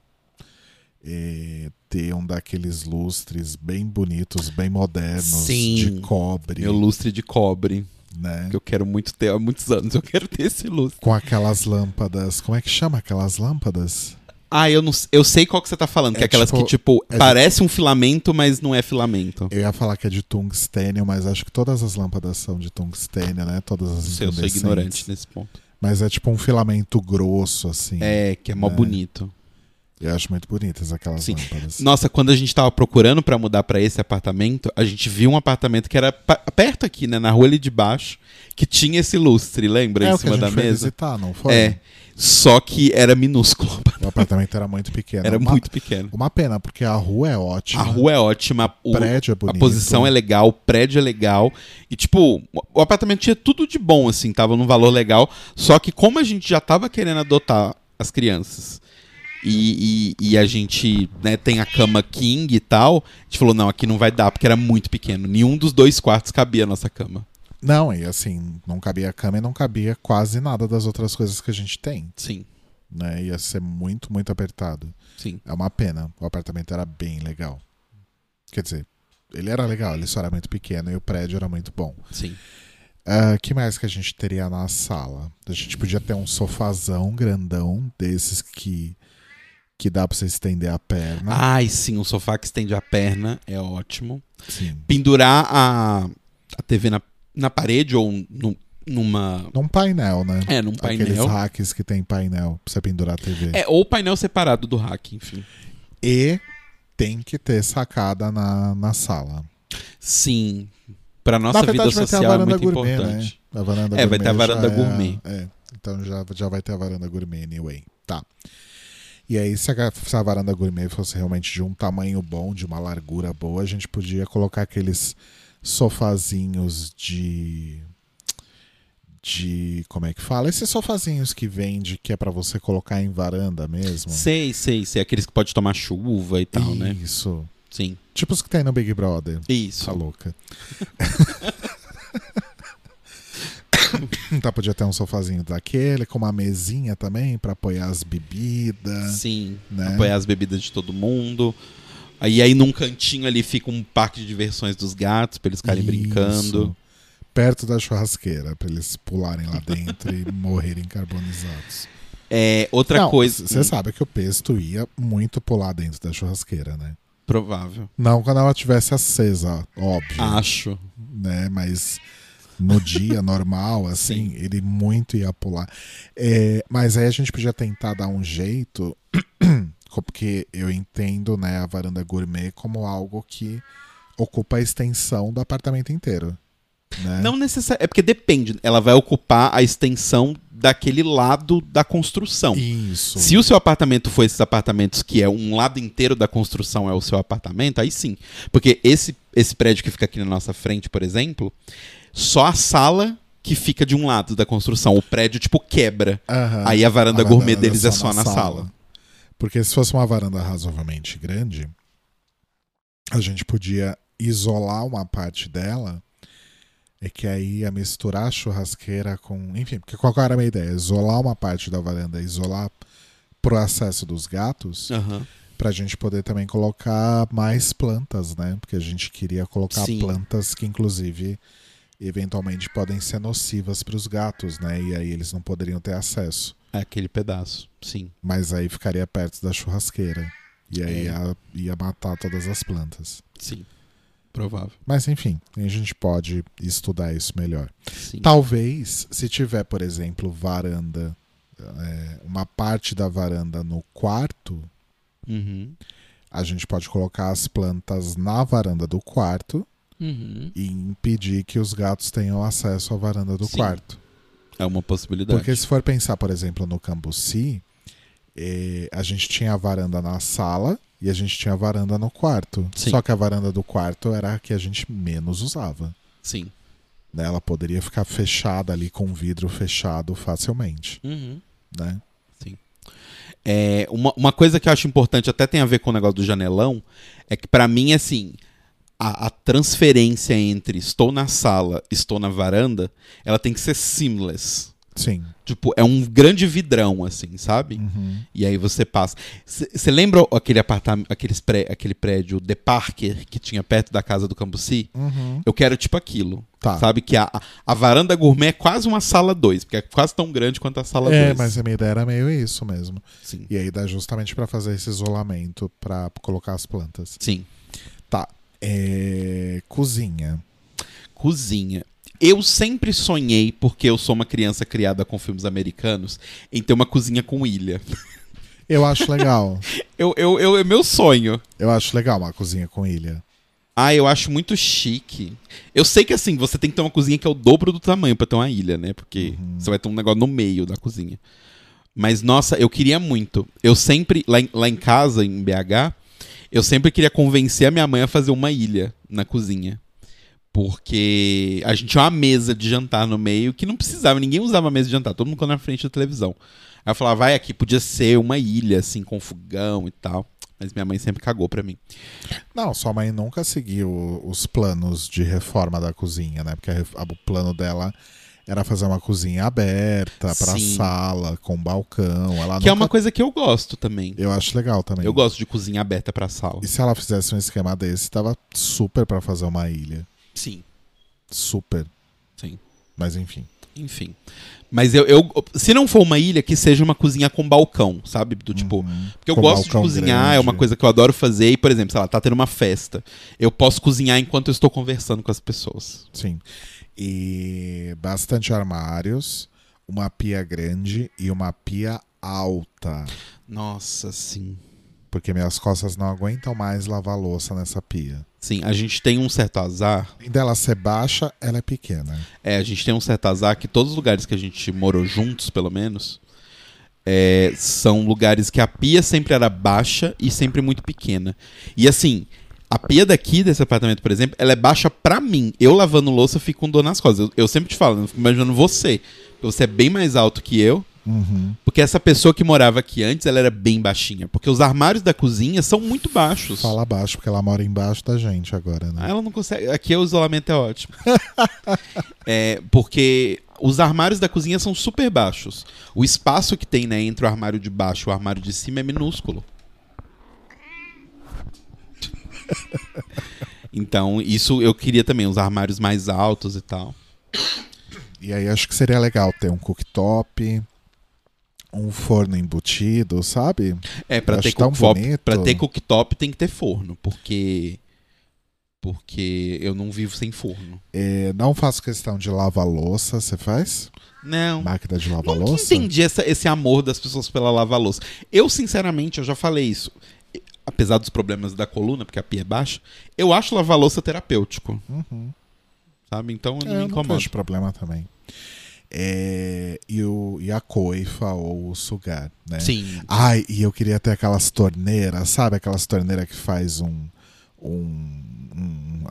é, ter um daqueles lustres bem bonitos, bem modernos, Sim. de cobre, Meu lustre de cobre. né? Que eu quero muito ter há muitos anos. Eu quero ter esse lustre. Com aquelas lâmpadas. Como é que chama aquelas lâmpadas? Ah, eu não eu sei qual que você tá falando. que é É aquelas tipo- que, tipo, é de- parece um filamento, mas não é filamento. Eu ia falar que é de tungstênio, mas acho que todas as lâmpadas são de tungstênio, né? Todas as sei, eu sou ignorante nesse ponto. Mas é tipo um filamento grosso, assim. É, que é mó É. bonito. Eu acho muito bonitas aquelas Sim. lâmpadas. Nossa, quando a gente tava procurando pra mudar pra esse apartamento, a gente viu um apartamento que era perto aqui, né, na rua ali de baixo, que tinha esse lustre, lembra? é em cima da foi mesa. visitar, não foi? É. Só que era minúsculo. O apartamento era muito pequeno. Era uma, muito pequeno. Uma pena, porque a rua é ótima. A rua é ótima, o prédio é a bonito. posição é legal, o prédio é legal. E, tipo, o apartamento tinha tudo de bom, assim, tava num valor legal. Só que como a gente já tava querendo adotar as crianças e, e- e a gente né, tem a cama king e tal, a gente falou, não, aqui não vai dar, porque era muito pequeno. Nenhum dos dois quartos cabia a nossa cama. Não, e assim, não cabia a cama e não cabia quase nada das outras coisas que a gente tem. Sim, Né? Ia ser muito, muito apertado. sim. É uma pena. O apartamento era bem legal. Quer dizer, ele era legal, ele só era muito pequeno e o prédio era muito bom. Sim. O que mais que a gente teria na sala? A gente podia ter um sofazão grandão, desses que, que dá pra você estender a perna. Ai, sim, um sofá que estende a perna é ótimo. Sim. Pendurar a, a TV na, na parede ou no- numa. Num painel, né? É, num Aqueles painel. racks que tem painel pra você pendurar a TV. É, ou painel separado do rack, enfim. E tem que ter sacada na, na sala. Sim. Pra nossa na verdade, vida vai ter a social é muito gourmet, importante. né? A varanda É, vai ter a gourmet varanda já gourmet. É, é. então já, já vai ter a varanda gourmet anyway. Tá. E aí, se a, se a varanda gourmet fosse realmente de um tamanho bom, de uma largura boa, a gente podia colocar aqueles sofazinhos de. De. Como é que fala? Esses sofazinhos que vende, que é pra você colocar em varanda mesmo. Sei, sei, sei. Aqueles que pode tomar chuva e tal, né? Isso. Sim. Tipo os que tem no Big Brother. Isso. Tá louca. tá, podia ter um sofazinho daquele, com uma mesinha também pra apoiar as bebidas. Sim. Né? Apoiar as bebidas de todo mundo. Aí, aí num cantinho ali fica um parque de diversões dos gatos pra eles ficarem Isso. brincando. Perto da churrasqueira, pra eles pularem lá dentro e morrerem carbonizados. É, outra Não, coisa. Você sabe que o pesto ia muito pular dentro da churrasqueira, né? Provável. Não quando ela tivesse acesa, óbvio. Acho. né? Mas no dia normal, assim, ele muito ia pular. É, mas aí a gente podia tentar dar um jeito, porque eu entendo, né, a varanda gourmet como algo que ocupa a extensão do apartamento inteiro. Né? Não necessariamente. É porque depende. Ela vai ocupar a extensão daquele lado da construção. Isso. Se o seu apartamento for esses apartamentos que é um lado inteiro da construção é o seu apartamento, aí sim. Porque esse, esse prédio que fica aqui na nossa frente, por exemplo, só a sala que fica de um lado da construção. O prédio, tipo, quebra. Aham. Aí a varanda A gourmet varanda deles é só na sala. Porque se fosse uma varanda razoavelmente grande, a gente podia isolar uma parte dela. É que aí ia misturar a churrasqueira com. Enfim, porque qual era a minha ideia? Isolar uma parte da varanda, isolar pro acesso dos gatos, Aham. pra gente poder também colocar mais plantas, né? Porque a gente queria colocar Sim. plantas que, inclusive, eventualmente podem ser nocivas para os gatos, né? E aí eles não poderiam ter acesso. É aquele pedaço, sim. Mas aí ficaria perto da churrasqueira. E aí É. ia, ia matar todas as plantas. Sim. Provável. Mas enfim, a gente pode estudar isso melhor. Sim. Talvez, se tiver, por exemplo, varanda, é, uma parte da varanda no quarto, Uhum. a gente pode colocar as plantas na varanda do quarto Uhum. e impedir que os gatos tenham acesso à varanda do Sim. quarto. É uma possibilidade. Porque se for pensar, por exemplo, no Cambuci, E a gente tinha a varanda na sala e a gente tinha a varanda no quarto. Sim. Só que a varanda do quarto era a que a gente menos usava. Sim. né? Ela poderia ficar fechada ali com vidro fechado facilmente, Uhum. né? É, uma, uma coisa que eu acho importante, até tem a ver com o negócio do janelão, é que pra mim, assim, a, a transferência entre estou na sala, estou na varanda, ela tem que ser seamless. Sim. Tipo, é um grande vidrão, assim, sabe? Uhum. E aí você passa. Você lembra aquele apartamento, aqueles pré, aquele prédio The Parker que tinha perto da casa do Cambuci? Uhum. Eu quero tipo aquilo. Tá. Sabe que a, a- varanda gourmet é quase uma sala 2, porque é quase tão grande quanto a sala 2. É, mas a minha ideia era meio isso mesmo. Sim. E aí dá justamente pra fazer esse isolamento pra colocar as plantas. Sim. É... Cozinha. Cozinha. Eu sempre sonhei, porque eu sou uma criança criada com filmes americanos, em ter uma cozinha com ilha. Eu acho legal. Eu, eu, eu, é meu sonho. eu acho legal uma cozinha com ilha. Ah, eu acho muito chique. Eu sei que assim, você tem que ter uma cozinha que é o dobro do tamanho pra ter uma ilha, né? Porque você vai ter um negócio no meio da cozinha. Mas, nossa, eu queria muito. Eu sempre, lá em, lá em casa, em BH, eu sempre queria convencer a minha mãe a fazer uma ilha na cozinha. Porque a gente tinha uma mesa de jantar no meio que não precisava, ninguém usava a mesa de jantar, todo mundo ficou na frente da televisão. Aí eu falava, vai aqui, podia ser uma ilha, assim, com fogão e tal. Mas minha mãe sempre cagou pra mim. Não, sua mãe nunca seguiu os planos de reforma da cozinha, né? Porque a o plano dela era fazer uma cozinha aberta pra Sim. sala, com balcão. Ela Que é nunca- uma coisa que eu gosto também. Eu acho legal também. Eu gosto de cozinha aberta pra sala. E se ela fizesse um esquema desse, tava super pra fazer uma ilha. Sim, Super. sim. Mas enfim. Enfim. Mas eu, eu. Se não for uma ilha, que seja uma cozinha com balcão, sabe? Do tipo. Uhum. Porque eu Com gosto de cozinhar, é grande. uma coisa que eu adoro fazer. E, por exemplo, sei lá, tá tendo uma festa. Eu posso cozinhar enquanto eu estou conversando com as pessoas. Sim. E bastante armários, uma pia grande e uma pia alta. Nossa, sim. Porque minhas costas não aguentam mais lavar louça nessa pia. Sim, a gente tem um certo azar. Além dela ser baixa, ela é pequena. É, a gente tem um certo azar que todos os lugares que a gente morou juntos, pelo menos, é, são lugares que a pia sempre era baixa e sempre muito pequena. E assim, a pia daqui desse apartamento, por exemplo, ela é baixa pra mim. Eu lavando louça, eu fico com dor nas costas. Eu, eu sempre te falo, eu fico imaginando você. Você é bem mais alto que eu. Uhum. Porque essa pessoa que morava aqui antes, ela era bem baixinha. Porque os armários da cozinha são muito baixos. Fala baixo, porque ela mora embaixo da gente agora, né? Ah, ela não consegue. Aqui o isolamento é ótimo. é, porque os armários da cozinha são super baixos. O espaço que tem né, entre o armário de baixo e o armário de cima é minúsculo. Então, isso eu queria também, os armários mais altos e tal. E aí acho que seria legal ter um cooktop, um forno embutido, sabe? É, pra Acho ter, cooktop, pra ter cooktop tem que ter forno, porque. Porque eu não vivo sem forno. É, não faço questão de lavar louça, você faz? Não. Máquina de lavar louça? entendi essa- esse amor das pessoas pela lava-louça. Eu, sinceramente, eu já falei isso. Apesar dos problemas da coluna, porque a pia é baixa, eu acho lavar-louça terapêutico, Uhum. sabe? Então eu É, não me eu não incomodo. vejo problema também. É, e, o, e a coifa ou o sugar, né? Sim. Ai, e eu queria ter aquelas torneiras, sabe? Aquelas torneiras que faz um, um- um-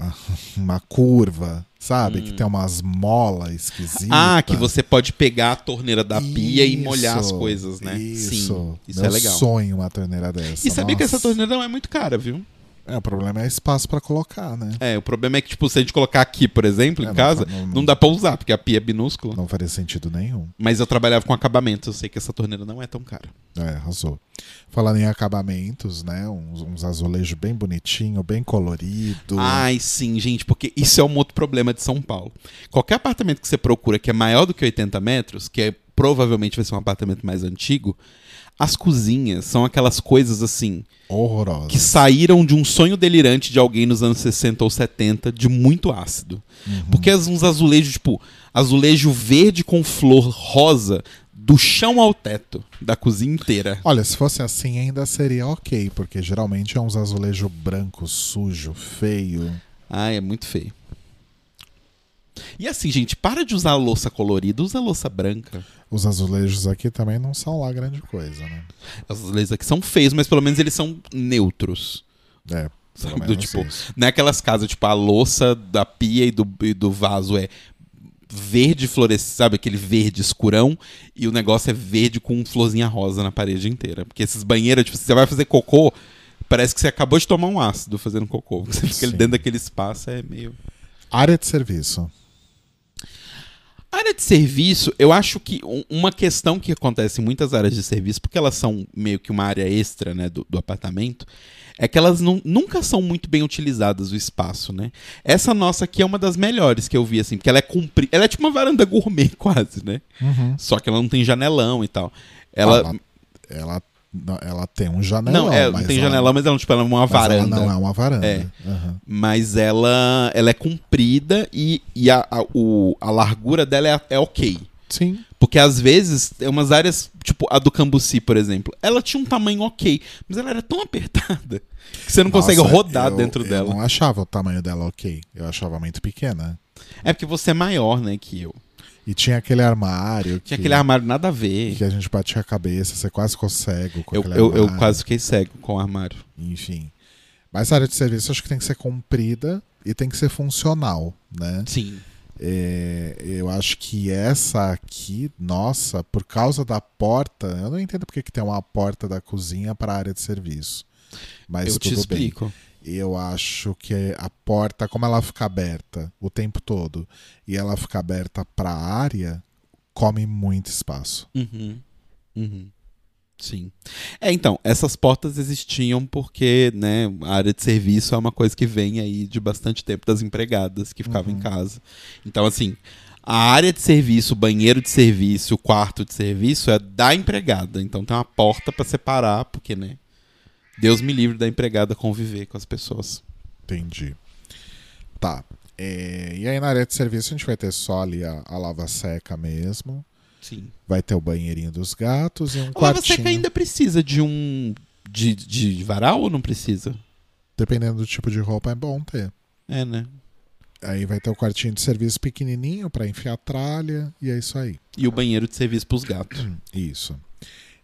uma curva, sabe? Que tem umas molas esquisitas. Hum. Ah, que você pode pegar a torneira da pia e molhar as Isso, coisas, né? Isso. Sim, isso Meu é legal. sonho uma torneira dessa. E sabia que essa Nossa. torneira não é muito cara, viu? É, o problema é espaço pra colocar, né? É, o problema é que, tipo, se a gente colocar aqui, por exemplo, É, em não casa, fa- não- não dá pra usar, porque a pia é minúscula. Não faria sentido nenhum. Mas eu trabalhava com acabamento, eu sei que essa torneira não é tão cara. É, arrasou. Falando em acabamentos, né? Uns, uns azulejos bem bonitinho, bem colorido. Ai, sim, gente, porque isso é um outro problema de São Paulo. Qualquer apartamento que você procura que é maior do que 80 metros, que é, provavelmente vai ser um apartamento mais antigo, as cozinhas são aquelas coisas assim, Horroroso. que saíram de um sonho delirante de alguém nos anos 60 ou 70, de muito ácido. Porque as- uns azulejos, tipo, azulejo verde com flor rosa, do chão ao teto, da cozinha inteira. Olha, se fosse assim ainda seria ok, porque geralmente é uns um azulejo branco, sujo, feio. Ai, é muito feio. E assim, gente, para de usar louça colorida, usa louça branca. Os azulejos aqui também não são lá grande coisa, né? Os azulejos aqui são feios, mas pelo menos eles são neutros. É, Sabe, do tipo, isso. não é aquelas casas, tipo, a louça da pia e do, e do vaso é verde fluorescente, sabe? Aquele verde escurão, e o negócio é verde com florzinha rosa na parede inteira. Porque esses banheiros, tipo, você vai fazer cocô, parece que você acabou de tomar um ácido fazendo cocô. Você fica Sim. dentro daquele espaço, é meio. Área de serviço. A área de serviço, eu acho que um- uma questão que acontece em muitas áreas de serviço, porque elas são meio que uma área extra né, do, do apartamento, é que elas não- nunca são muito bem utilizadas o espaço, né? Essa nossa aqui é uma das melhores que eu vi, assim, porque ela é comprida. Ela é tipo uma varanda gourmet, quase, né? Uhum. Só que ela não tem janelão e tal. Ela. Ela, ela, ela tem um janelão. não, é, tem ela- janelão, mas ela, tipo, ela é uma varanda. não é uma varanda. É. Aham. Mas ela, ela é comprida e, e a, a, o- a largura dela é, é ok. Sim. Porque às vezes, tem umas áreas, tipo a do Cambuci, por exemplo, ela tinha um tamanho ok, mas ela era tão apertada que você não consegue Nossa, rodar eu- dentro Eu dela. não achava o tamanho dela ok. Eu achava muito pequena. É porque você é maior, né, que eu. E tinha aquele armário. Tinha que, aquele armário nada a ver. que a gente batia a cabeça, você quase ficou cego com Eu, aquele eu, eu quase fiquei cego com o armário. Enfim. Mas a área de serviço acho que tem que ser comprida e tem que ser funcional, né? Sim. É, eu acho que essa aqui, nossa, por causa da porta, eu não entendo porque que tem uma porta da cozinha para a área de serviço. Mas eu te tudo bem. Eu acho que a porta, como ela fica aberta o tempo todo e ela fica aberta para a área, come muito espaço. Uhum. Uhum. Sim. É, então, essas portas existiam porque, né, a área de serviço é uma coisa que vem aí de bastante tempo das empregadas que ficavam Uhum. em casa. Então, assim, a área de serviço, o banheiro de serviço, o quarto de serviço é da empregada. Então tem uma porta pra separar, porque, né, Deus me livre da empregada conviver com as pessoas. Entendi. Tá. É, e aí na área de serviço a gente vai ter só ali a, a lava seca mesmo. Sim. Vai ter o banheirinho dos gatos e um A lava quartinho. seca ainda precisa de um. De, de varal ou não precisa? Dependendo do tipo de roupa, é bom ter. É, né? Aí vai ter o quartinho de serviço pequenininho pra enfiar tralha e é isso aí. E o banheiro de serviço pros gatos. Isso.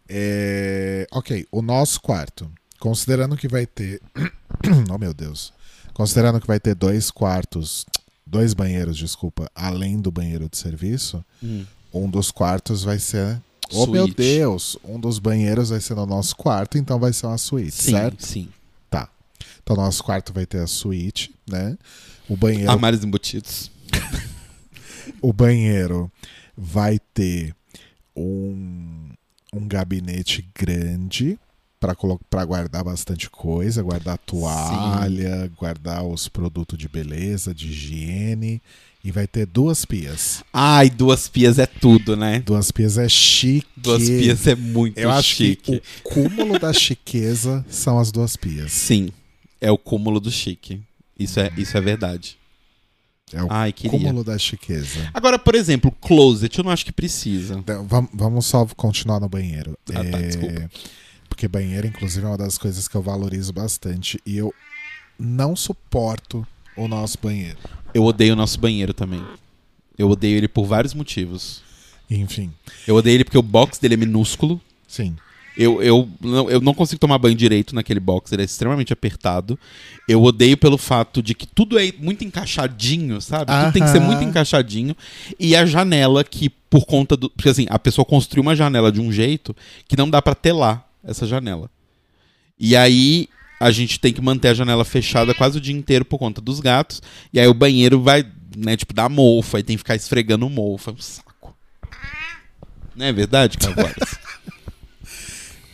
É, Ok, o nosso quarto. Considerando que vai ter. oh, meu Deus. Considerando que vai ter dois quartos. Dois banheiros, desculpa, além do banheiro de serviço, Hum. um dos quartos vai ser. Oh, meu Suíte. Deus! Um dos banheiros vai ser no nosso quarto, então vai ser uma suíte, Sim, certo? sim. Tá. Então, nosso quarto vai ter a suíte, né? O banheiro Armários embutidos. o banheiro vai ter um, um gabinete grande para guardar bastante coisa, guardar toalha, guardar os produtos de beleza, de higiene. E vai ter duas pias. Ai, duas pias é tudo, né? Duas pias é chique. Duas pias é muito Eu acho chique. que o cúmulo da chiqueza são as duas pias. Sim, é o cúmulo do chique. Isso é, isso é verdade. É o Ai, cúmulo da chiqueza. Agora, por exemplo, closet, eu não acho que precisa. Então, vam- Vamos só continuar no banheiro. Ah, tá, É, desculpa. Porque banheiro, inclusive, é uma das coisas que eu valorizo bastante. E eu não suporto o nosso banheiro. Eu odeio o nosso banheiro também. Eu odeio ele por vários motivos. Enfim, Eu odeio ele porque o box dele é minúsculo. sim. Eu, eu, não, eu não consigo tomar banho direito naquele box, ele é extremamente apertado. Eu odeio pelo fato de que tudo é muito encaixadinho, sabe? Tudo tem que ser Aham. muito encaixadinho. E a janela, que por conta do. Porque assim, a pessoa construiu uma janela de um jeito que não dá pra telar essa janela. E aí a gente tem que manter a janela fechada quase o dia inteiro por conta dos gatos. E aí o banheiro vai, né, tipo, dar mofo, aí tem que ficar esfregando mofo. É um saco. Não é verdade, Cavoras?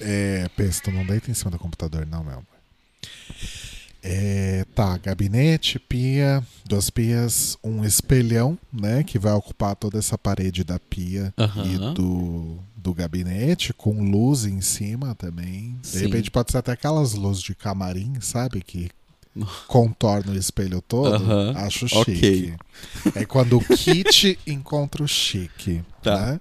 É, Pesto, não deita em cima do computador, não, meu amor. É, tá, gabinete, pia, duas pias, um espelhão, né? Que vai ocupar toda essa parede da pia Aham. e do, do gabinete, com luz em cima também. De Sim. repente pode ser até aquelas luzes de camarim, sabe? Que contorna o espelho todo. Aham, Acho chique. É quando o kit encontra o chique. Tá. Né?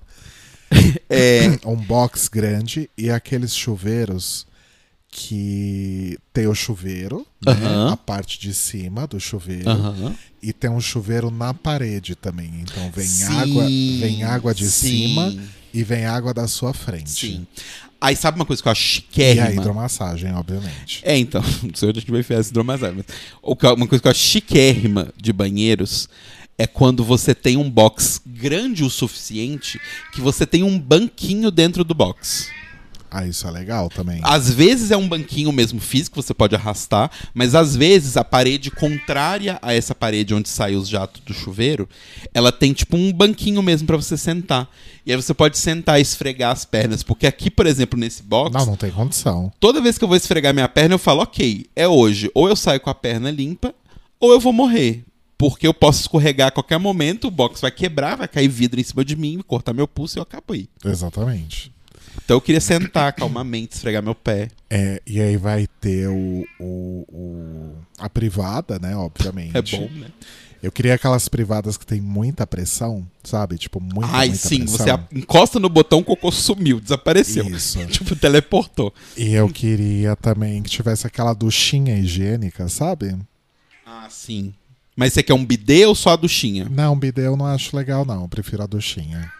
É. um box grande e aqueles chuveiros que tem o chuveiro, né? Aham. A parte de cima do chuveiro. Aham. E tem um chuveiro na parede também. Então vem Sim, água, vem água de sim, cima e vem água da sua frente. Sim. Aí sabe uma coisa que eu acho E a chiquérrima? hidromassagem, obviamente. É, então, não sei onde a gente vai enfiar essa hidromassagem, mas uma coisa que eu acho chiquérrima de banheiros é quando você tem um box grande o suficiente que você tem um banquinho dentro do box. Ah, isso é legal também. Às vezes é um banquinho mesmo físico, você pode arrastar, mas às vezes a parede contrária a essa parede onde saem os jatos do chuveiro, ela tem tipo um banquinho mesmo pra você sentar. E aí você pode sentar e esfregar as pernas, porque aqui, por exemplo, nesse box, Não, não tem condição. toda vez que eu vou esfregar minha perna, eu falo, ok, é hoje. Ou eu saio com a perna limpa, ou eu vou morrer. Porque eu posso escorregar a qualquer momento, o box vai quebrar, vai cair vidro em cima de mim, cortar meu pulso e eu acabo aí. Exatamente. Então eu queria sentar calmamente, esfregar meu pé. É, e aí vai ter o, o, o- a privada, né? Obviamente. É bom, né? Eu queria aquelas privadas que tem muita pressão, sabe? Tipo, muita, Ai, muita sim, pressão. você encosta no botão, o cocô sumiu, desapareceu. Isso. Tipo, teleportou. E eu queria também que tivesse aquela duchinha higiênica, sabe? Ah, sim. Mas você quer um bidê ou só a duchinha? Não, bidê eu não acho legal, não. Eu prefiro a duchinha.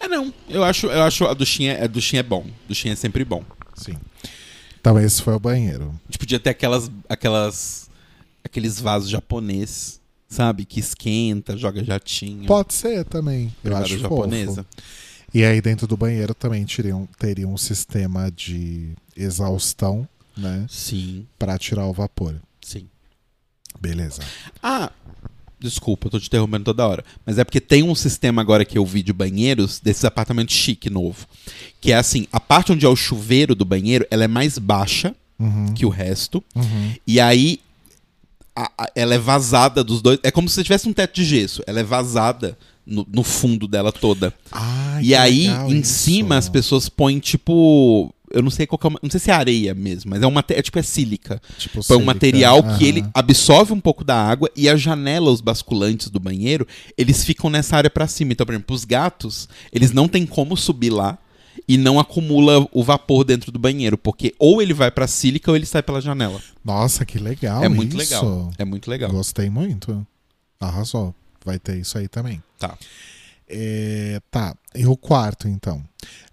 É não, eu acho, eu acho a duchinha, a duchinha é bom. Duchinha é sempre bom. Sim. Então esse foi o banheiro. A gente podia ter aquelas, aquelas, aqueles vasos japonês, sabe? Que esquenta, joga jatinho. Pode ser também. Eu acho japonesa. fofo. E aí dentro do banheiro também teriam, teria um sistema de exaustão, né? Sim, Pra tirar o vapor. sim. Beleza. Ah, desculpa, eu tô te interrompendo toda hora. Mas é porque tem um sistema agora que eu vi de banheiros, desses apartamentos chique novo. Que é assim, a parte onde é o chuveiro do banheiro, ela é mais baixa Uhum, que o resto. uhum. E aí a- a- ela é vazada dos dois. É como se você tivesse um teto de gesso. Ela é vazada no, no fundo dela toda. Ai, e aí, em isso. cima, as pessoas põem tipo. Eu não sei qual que é, uma- não sei se é areia mesmo, mas é uma é tipo é sílica. Tipo, Põe um sílica. material que Aham. ele absorve um pouco da água e a janela, os basculantes do banheiro, eles ficam nessa área pra cima. Então, por exemplo, os gatos, eles não tem como subir lá e não acumula o vapor dentro do banheiro, porque ou ele vai pra sílica ou ele sai pela janela. Nossa, que legal. é muito isso. legal. É muito legal. Gostei muito. Arrasou. Vai ter isso aí também. Tá. É, tá. E o quarto, então?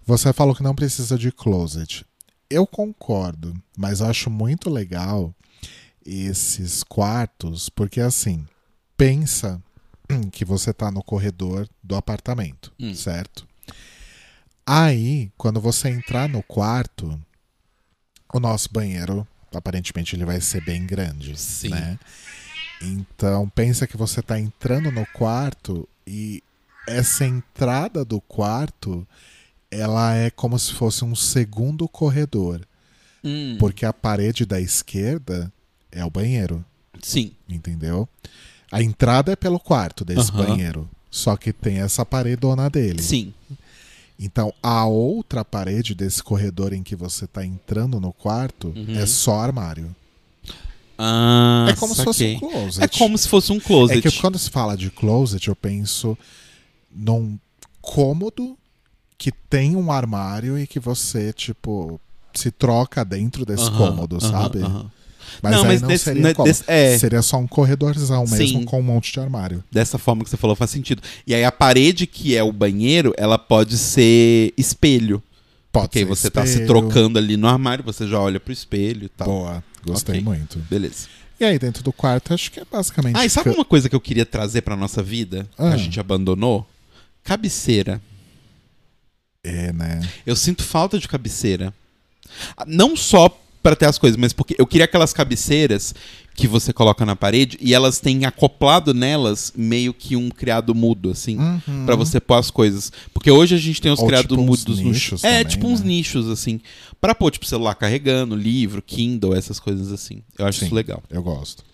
Você falou que não precisa de closet. Eu concordo, mas acho muito legal esses quartos, porque assim, pensa que você tá no corredor do apartamento, Hum. certo? Aí, quando você entrar no quarto, o nosso banheiro, aparentemente, ele vai ser bem grande, Sim. né? Então, pensa que você tá entrando no quarto e essa entrada do quarto, ela é como se fosse um segundo corredor, Hum, porque a parede da esquerda é o banheiro, Sim. entendeu? A entrada é pelo quarto desse banheiro, só que tem essa paredona dele. Sim. Então, a outra parede desse corredor em que você tá entrando no quarto Uhum. é só armário. Ah, é como se fosse um saquei. closet. É como se fosse um closet. É que quando se fala de closet, eu penso num cômodo que tem um armário e que você, tipo, se troca dentro desse Aham, cômodo, aham, sabe? aham. Mas Não, aí mas não desse- seria não desse- é. Seria só um corredorzão mesmo Sim. com um monte de armário. Dessa forma que você falou faz sentido. E aí a parede que é o banheiro, ela pode ser espelho. Pode Porque ser você tá se espelho. trocando ali no armário, você já olha pro espelho e tal. Boa, gostei Ok. muito. Beleza. E aí, dentro do quarto, acho que é basicamente. Ah, e sabe ca- uma coisa que eu queria trazer pra nossa vida? Que Ah. a gente abandonou? Cabeceira. É, né? Eu sinto falta de cabeceira. Não só pra ter as coisas, mas porque eu queria aquelas cabeceiras que você coloca na parede e elas têm acoplado nelas meio que um criado mudo, assim. Uhum. Pra você pôr as coisas. Porque hoje a gente tem os Ou criados tipo uns mudos no nichos É, também, tipo uns né? nichos, assim. Pra pôr, tipo, celular carregando, livro, Kindle, essas coisas assim. Eu acho Sim. isso legal. Eu gosto.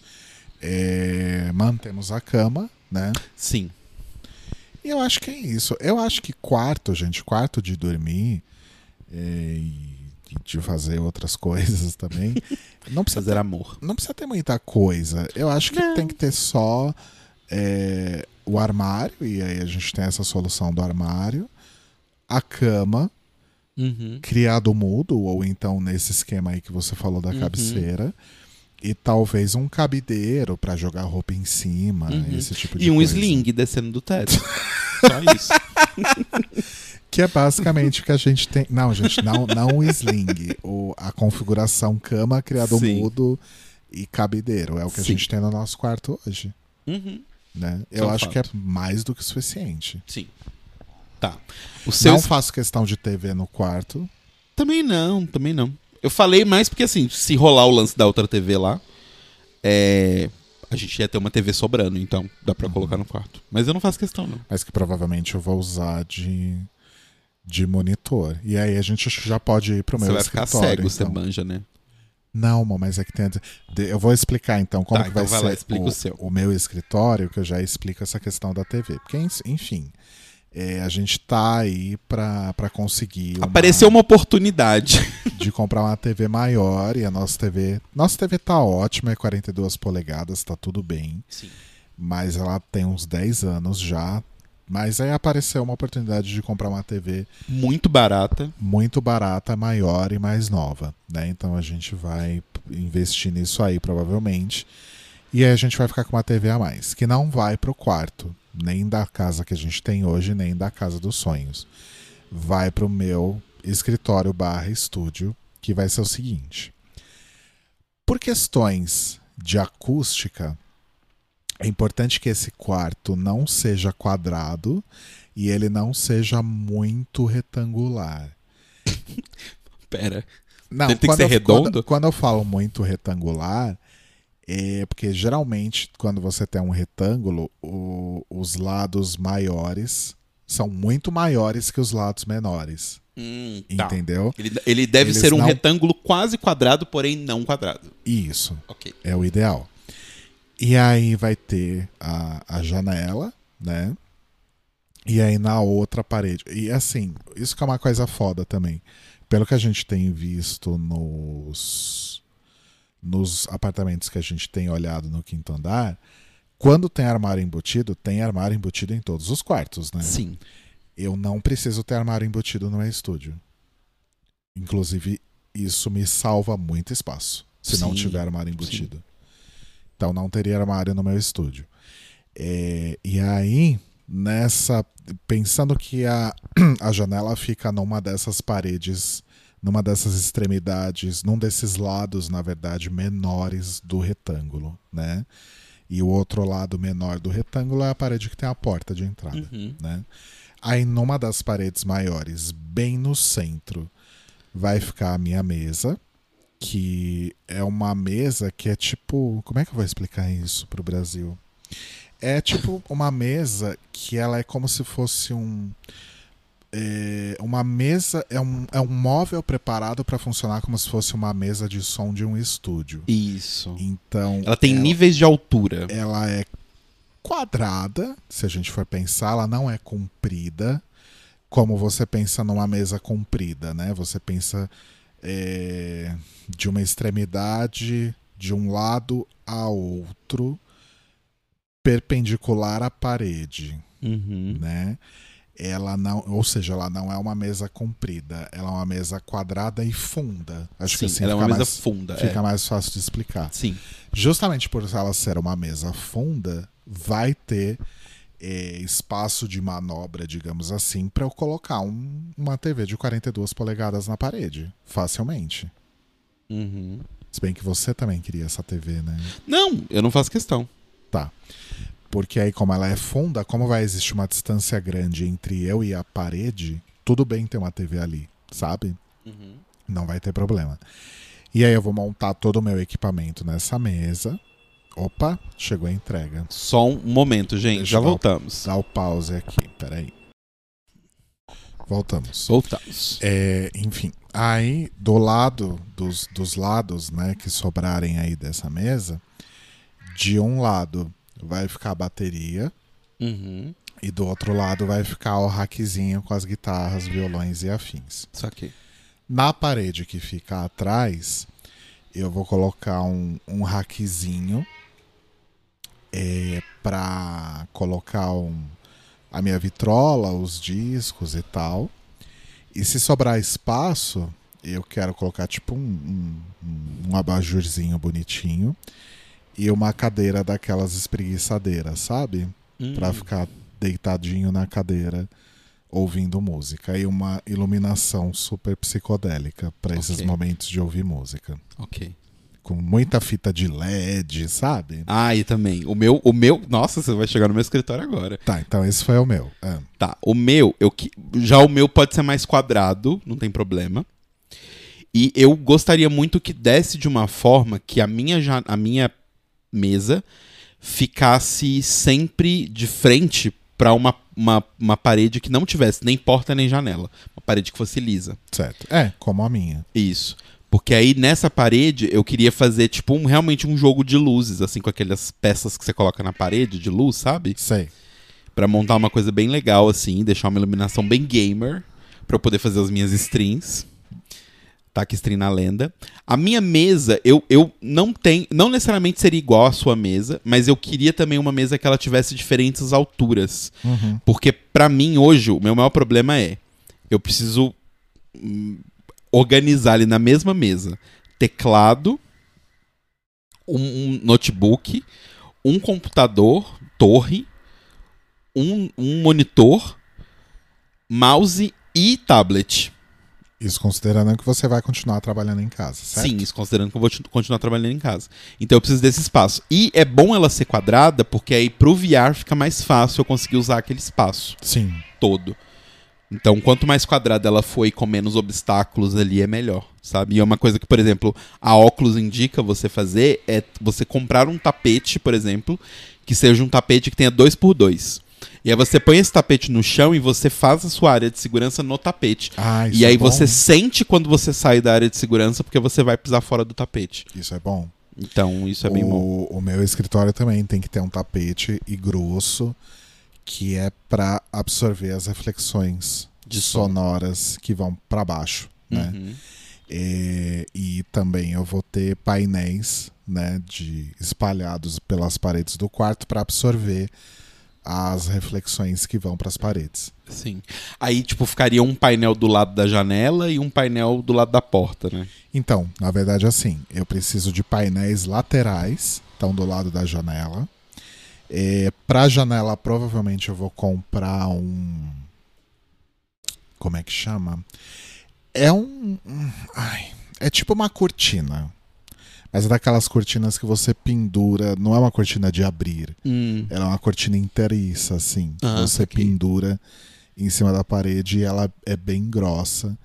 É, mantemos a cama, né? Sim. E eu acho que é isso. Eu acho que quarto, gente, quarto de dormir é, e de fazer outras coisas também, não precisa, Fazer amor. não precisa ter muita coisa. Eu acho que Não. tem que ter só é, o armário, e aí a gente tem essa solução do armário, a cama, Uhum. criado mudo, ou então nesse esquema aí que você falou da Uhum. cabeceira. E talvez um cabideiro pra jogar roupa em cima, Uhum. esse tipo de E um coisa. sling descendo do teto. Só isso. Que é basicamente o que a gente tem. Não, gente, não, não o sling. O, a configuração cama, criado Sim. mudo e cabideiro. É o que a Sim. gente tem no nosso quarto hoje. Uhum. Né? Eu é acho que é fato. mais do que suficiente. Sim. Tá. O seu Não faço questão de TV no quarto. Também não, também não. Eu falei mais porque, assim, se rolar o lance da outra TV lá, é... a gente ia ter uma TV sobrando, então dá pra colocar no quarto. Mas eu não faço questão, não. mas que provavelmente eu vou usar de, de monitor. E aí a gente já pode ir pro meu Você vai ficar escritório. cego, você então. manja, né? Não, amor, mas é que tem. Eu vou explicar então como Tá, que então vai, vai ser lá, explica o seu. meu escritório, que eu já explico essa questão da TV. Porque, enfim, é, a gente tá aí pra conseguir. uma- Apareceu uma oportunidade. de comprar uma TV maior e a nossa TV. Nossa TV tá ótima, é 42 polegadas, tá tudo bem. Sim. Mas ela tem uns 10 anos já. Mas aí apareceu uma oportunidade de comprar uma TV Muito barata. muito barata, maior e mais nova, né? Então a gente vai investir nisso aí provavelmente. E aí a gente vai ficar com uma TV a mais, que não vai pro quarto, nem da casa que a gente tem hoje, nem da casa dos sonhos. Vai pro meu escritório barra estúdio, que vai ser o seguinte. Por questões de acústica, é importante que esse quarto não seja quadrado e ele não seja muito retangular. Pera. Não, Ele tem que ser eu- redondo? Quando, quando eu falo muito retangular, é porque geralmente quando você tem um retângulo, o- os lados maiores são muito maiores que os lados menores. Hum, tá. Entendeu? Ele, ele deve Eles ser um não- retângulo quase quadrado, porém não quadrado. Isso. Ok. É o ideal. E aí vai ter a, a janela, né? E aí na outra parede. E assim, isso que é uma coisa foda também. Pelo que a gente tem visto nos, nos apartamentos que a gente tem olhado no quinto andar, quando tem armário embutido, tem armário embutido em todos os quartos, né? Sim. eu não preciso ter armário embutido no meu estúdio. Inclusive, isso me salva muito espaço, se não Sim, tiver armário embutido. Então, não teria armário no meu estúdio. É, e aí, nessa. Pensando que a, a janela fica numa dessas paredes, numa dessas extremidades, num desses lados, na verdade, menores do retângulo, né? E o outro lado menor do retângulo é a parede que tem a porta de entrada Uhum. né? Aí numa das paredes maiores, bem no centro, vai ficar a minha mesa, que é uma mesa que é tipo, como é que eu vou explicar isso pro Brasil? É tipo uma mesa que ela é como se fosse um é, uma mesa é um, é um móvel preparado para funcionar como se fosse uma mesa de som de um estúdio. Isso. Então Ela tem níveis de altura. ela é quadrada, se a gente for pensar, ela não é comprida, como você pensa numa mesa comprida, né? Você pensa é, de uma extremidade de um lado a outro, perpendicular à parede, Uhum. né? Ela não, ou seja, ela não é uma mesa comprida, ela é uma mesa quadrada e funda. Acho que Sim, assim ela é uma mesa mais, funda. fica é. mais fácil de explicar Sim. justamente por ela ser uma mesa funda, vai ter eh, espaço de manobra, digamos assim, para eu colocar um- uma TV de 42 polegadas na parede, facilmente. Uhum. Se bem que você também queria essa TV, né? Não, eu não faço questão. Tá. Porque aí, como ela é funda, como vai existir uma distância grande entre eu e a parede, tudo bem ter uma TV ali, sabe? Uhum. Não vai ter problema. E aí eu vou montar todo o meu equipamento nessa mesa. Opa, chegou a entrega. Só um momento, gente. Deixa Já eu dar o- voltamos. Dá o pause aqui, peraí. Voltamos. Voltamos. É, enfim, aí do lado, dos, dos lados, né, que sobrarem aí dessa mesa, de um lado vai ficar a bateria Uhum. e do outro lado vai ficar o rackzinho com as guitarras, violões e afins. Só que. Na parede que fica atrás, eu vou colocar um, um rackzinho é, para colocar um, a minha vitrola, os discos e tal. E se sobrar espaço, eu quero colocar tipo um, um, um abajurzinho bonitinho e uma cadeira daquelas espreguiçadeiras, sabe? Hum. Pra ficar deitadinho na cadeira ouvindo música e uma iluminação super psicodélica pra esses Ok. momentos de ouvir música. Ok. Com muita fita de LED, sabe? Ah, e também. O meu, o meu. Nossa, você vai chegar no meu escritório agora. Tá, então esse foi o meu. Ah, Tá. O meu, eu que- já o meu pode ser mais quadrado, não tem problema. E eu gostaria muito que desse de uma forma que a minha, a minha mesa ficasse sempre de frente para uma, uma, uma parede que não tivesse nem porta nem janela. Uma parede que fosse lisa. certo. É, como a minha. Isso. Porque aí nessa parede eu queria fazer tipo um, realmente um jogo de luzes, assim, com aquelas peças que você coloca na parede de luz, sabe? Sei. Pra montar uma coisa bem legal, assim, deixar uma iluminação bem gamer, pra eu poder fazer as minhas streams. Tá que stream na lenda. A minha mesa, eu, eu não tenho. Não necessariamente seria igual à sua mesa, mas eu queria também uma mesa que ela tivesse diferentes alturas. Uhum. Porque pra mim hoje, o meu maior problema é. Eu preciso hum, organizar ali na mesma mesa teclado, um, um notebook, um computador, torre, um, um monitor, mouse e tablet. Isso considerando que você vai continuar trabalhando em casa, certo? Sim, isso considerando que eu vou continuar trabalhando em casa. Então eu preciso desse espaço. E é bom ela ser quadrada, porque aí pro VR fica mais fácil eu conseguir usar aquele espaço Sim. todo. Então, quanto mais quadrada ela for e com menos obstáculos ali, é melhor, sabe? E é uma coisa que, por exemplo, a óculos indica você fazer é você comprar um tapete, por exemplo, que seja um tapete que tenha dois por dois. E aí você põe esse tapete no chão e você faz a sua área de segurança no tapete. Ah, isso e aí é bom. você sente quando você sai da área de segurança porque você vai pisar fora do tapete. Isso é bom. Então, isso é bem bom. o, o meu escritório também tem que ter um tapete e grosso que é pra absorver as reflexões De som. sonoras que vão pra baixo, né? Uhum. E, e também eu vou ter painéis, né, de espalhados pelas paredes do quarto pra absorver as reflexões que vão pras paredes. Sim. Aí, tipo, ficaria um painel do lado da janela e um painel do lado da porta, né? Então, na verdade, assim, eu preciso de painéis laterais, então do lado da janela. É, pra janela, provavelmente eu vou comprar um. Como é que chama? É um. um- Ai, é tipo uma cortina. Mas é daquelas cortinas que você pendura. Não é uma cortina de abrir. Hum. Ela é uma cortina inteiriça, assim. que Ah, você pendura em cima da parede e ela é bem grossa.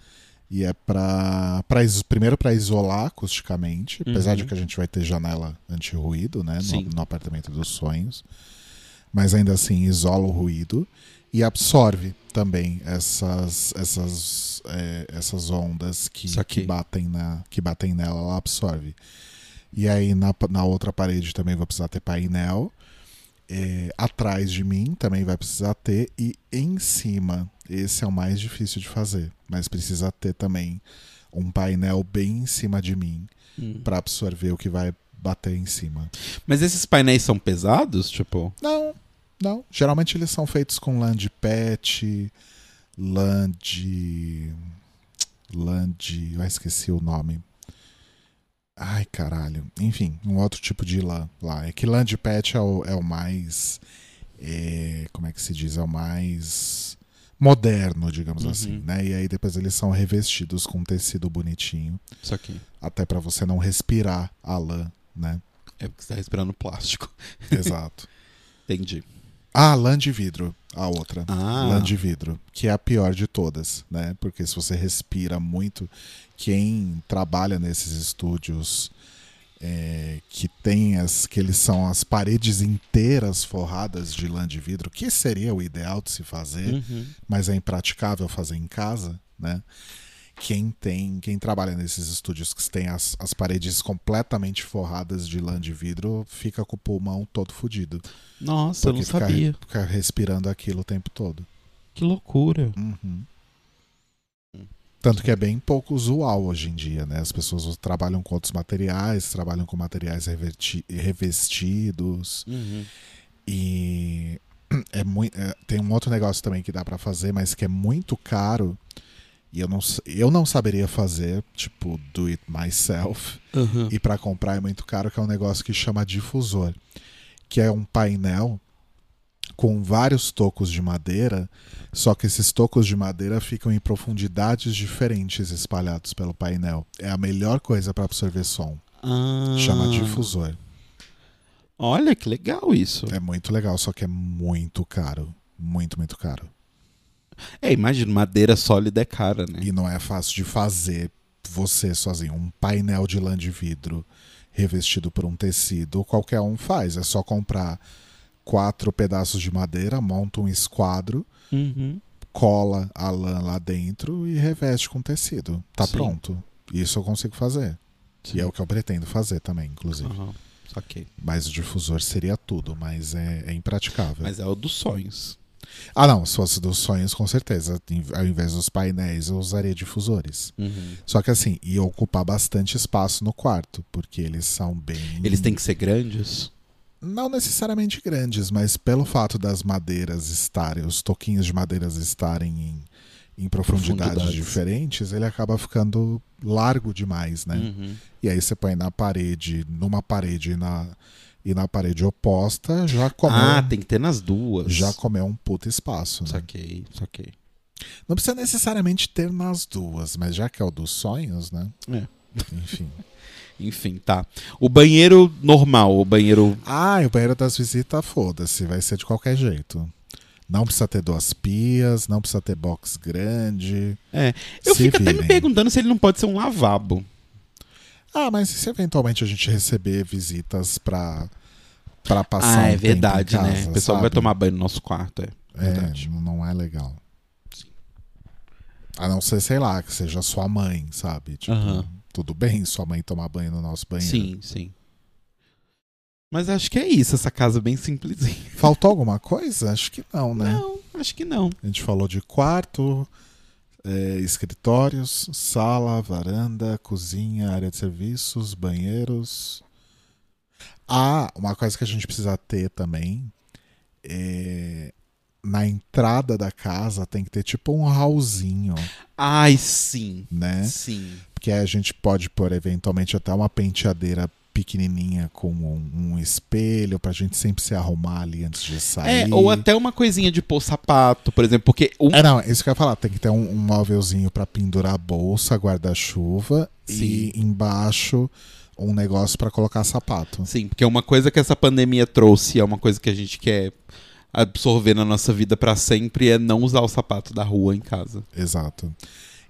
E é pra. pra primeiro para isolar acusticamente, apesar Uhum. de que a gente vai ter janela anti-ruído, né? No, no apartamento dos sonhos. Mas ainda assim isola o ruído e absorve também essas, essas, é, essas ondas que, que, batem na, que batem nela, ela absorve. E aí na, na outra parede também vou precisar ter painel. É, atrás de mim também vai precisar ter. E em cima, esse é o mais difícil de fazer. Mas precisa ter também um painel bem em cima de mim Hum. para absorver o que vai bater em cima. Mas esses painéis são pesados, tipo? Não, não. Geralmente eles são feitos com lã de pet, lã de. lã de. Eu esqueci o nome. Ai, caralho. Enfim, um outro tipo de lã lá. É que lã de pet é o, é o mais. é, como é que se diz? É o mais moderno, digamos Uhum. assim, né? E aí depois eles são revestidos com tecido bonitinho, Isso aqui. até pra você não respirar a lã, né? É porque você tá respirando plástico. Exato. Entendi. Ah, lã de vidro, a outra. Ah. Lã de vidro, que é a pior de todas, né? Porque se você respira muito, quem trabalha nesses estúdios é, que tem as que eles são as paredes inteiras forradas de lã de vidro, que seria o ideal de se fazer, Uhum. mas é impraticável fazer em casa, né? Quem tem, quem trabalha nesses estúdios que tem as, as paredes completamente forradas de lã de vidro, fica com o pulmão todo fodido. Nossa, eu não ficar, sabia. ficar respirando aquilo o tempo todo. Que loucura. Uhum. Tanto que é bem pouco usual hoje em dia, né? As pessoas trabalham com outros materiais, trabalham com materiais revestidos Uhum. e é muito, tem um outro negócio também que dá pra fazer, mas que é muito caro, E eu não, eu não saberia fazer, tipo, do it myself. Aham. E pra comprar é muito caro, que é um negócio que chama difusor. Que é um painel com vários tocos de madeira, só que esses tocos de madeira ficam em profundidades diferentes espalhados pelo painel. É a melhor coisa pra absorver som. Ah. Chama difusor. Olha que legal isso. É muito legal, só que é muito caro. Muito, muito caro. É, imagina, madeira sólida é cara, né? E não é fácil de fazer você sozinho. Um painel de lã de vidro revestido por um tecido, qualquer um faz. É só comprar quatro pedaços de madeira, monta um esquadro, Uhum. cola a lã lá dentro e reveste com tecido. Tá Sim. pronto. Isso eu consigo fazer. E é o que eu pretendo fazer também, inclusive. Aham. Saquei. Mas o difusor seria tudo, mas é, é impraticável. Mas é o dos sonhos. Ah, não, se fosse dos sonhos, com certeza. Ao invés dos painéis, eu usaria difusores. Uhum. Só que assim, ia ocupar bastante espaço no quarto, porque eles são bem. Eles têm que ser grandes? Não necessariamente grandes, mas pelo fato das madeiras estarem, os toquinhos de madeiras estarem em, em profundidades, Profundidades. diferentes, ele acaba ficando largo demais, né? Uhum. E aí você põe na parede, numa parede na, e na parede oposta, já comeu, Ah, tem que ter nas duas. já comeu um puta espaço. Né? Saquei, saquei. Não precisa necessariamente ter nas duas, mas já que é o dos sonhos, né? É. Enfim. Enfim, tá. O banheiro normal, o banheiro. Ah, o banheiro das visitas, foda-se, vai ser de qualquer jeito. Não precisa ter duas pias, não precisa ter box grande. É. Eu fico até me virem. perguntando se ele não pode ser um lavabo. Ah, mas e se eventualmente a gente receber visitas pra, pra passar ah, um é em verdade, né? casa, O pessoal vai sabe? tomar banho no nosso quarto, é. É, Verdade. não é legal. A não ser, sei lá, que seja sua mãe, sabe? Tipo, Aham. tudo bem sua mãe tomar banho no nosso banheiro. Sim, sim. Mas acho que é isso, essa casa bem simplesinha. Faltou alguma coisa? Acho que não, né? Não, acho que não. A gente falou de quarto, é, escritórios, sala, varanda, cozinha, área de serviços, banheiros. Ah, uma coisa que a gente precisa ter também é na entrada da casa tem que ter tipo um hallzinho, Ai, sim. né? Sim. Porque a gente pode pôr eventualmente até uma penteadeira pequenininha com um, um espelho pra gente sempre se arrumar ali antes de sair. É, ou até uma coisinha de pôr sapato, por exemplo, porque um, É, não, isso que eu ia falar. Tem que ter um, um móvelzinho pra pendurar a bolsa, guarda-chuva e embaixo um negócio pra colocar sapato. Sim, porque uma coisa que essa pandemia trouxe, é uma coisa que a gente quer absorver na nossa vida pra sempre, é não usar o sapato da rua em casa. Exato.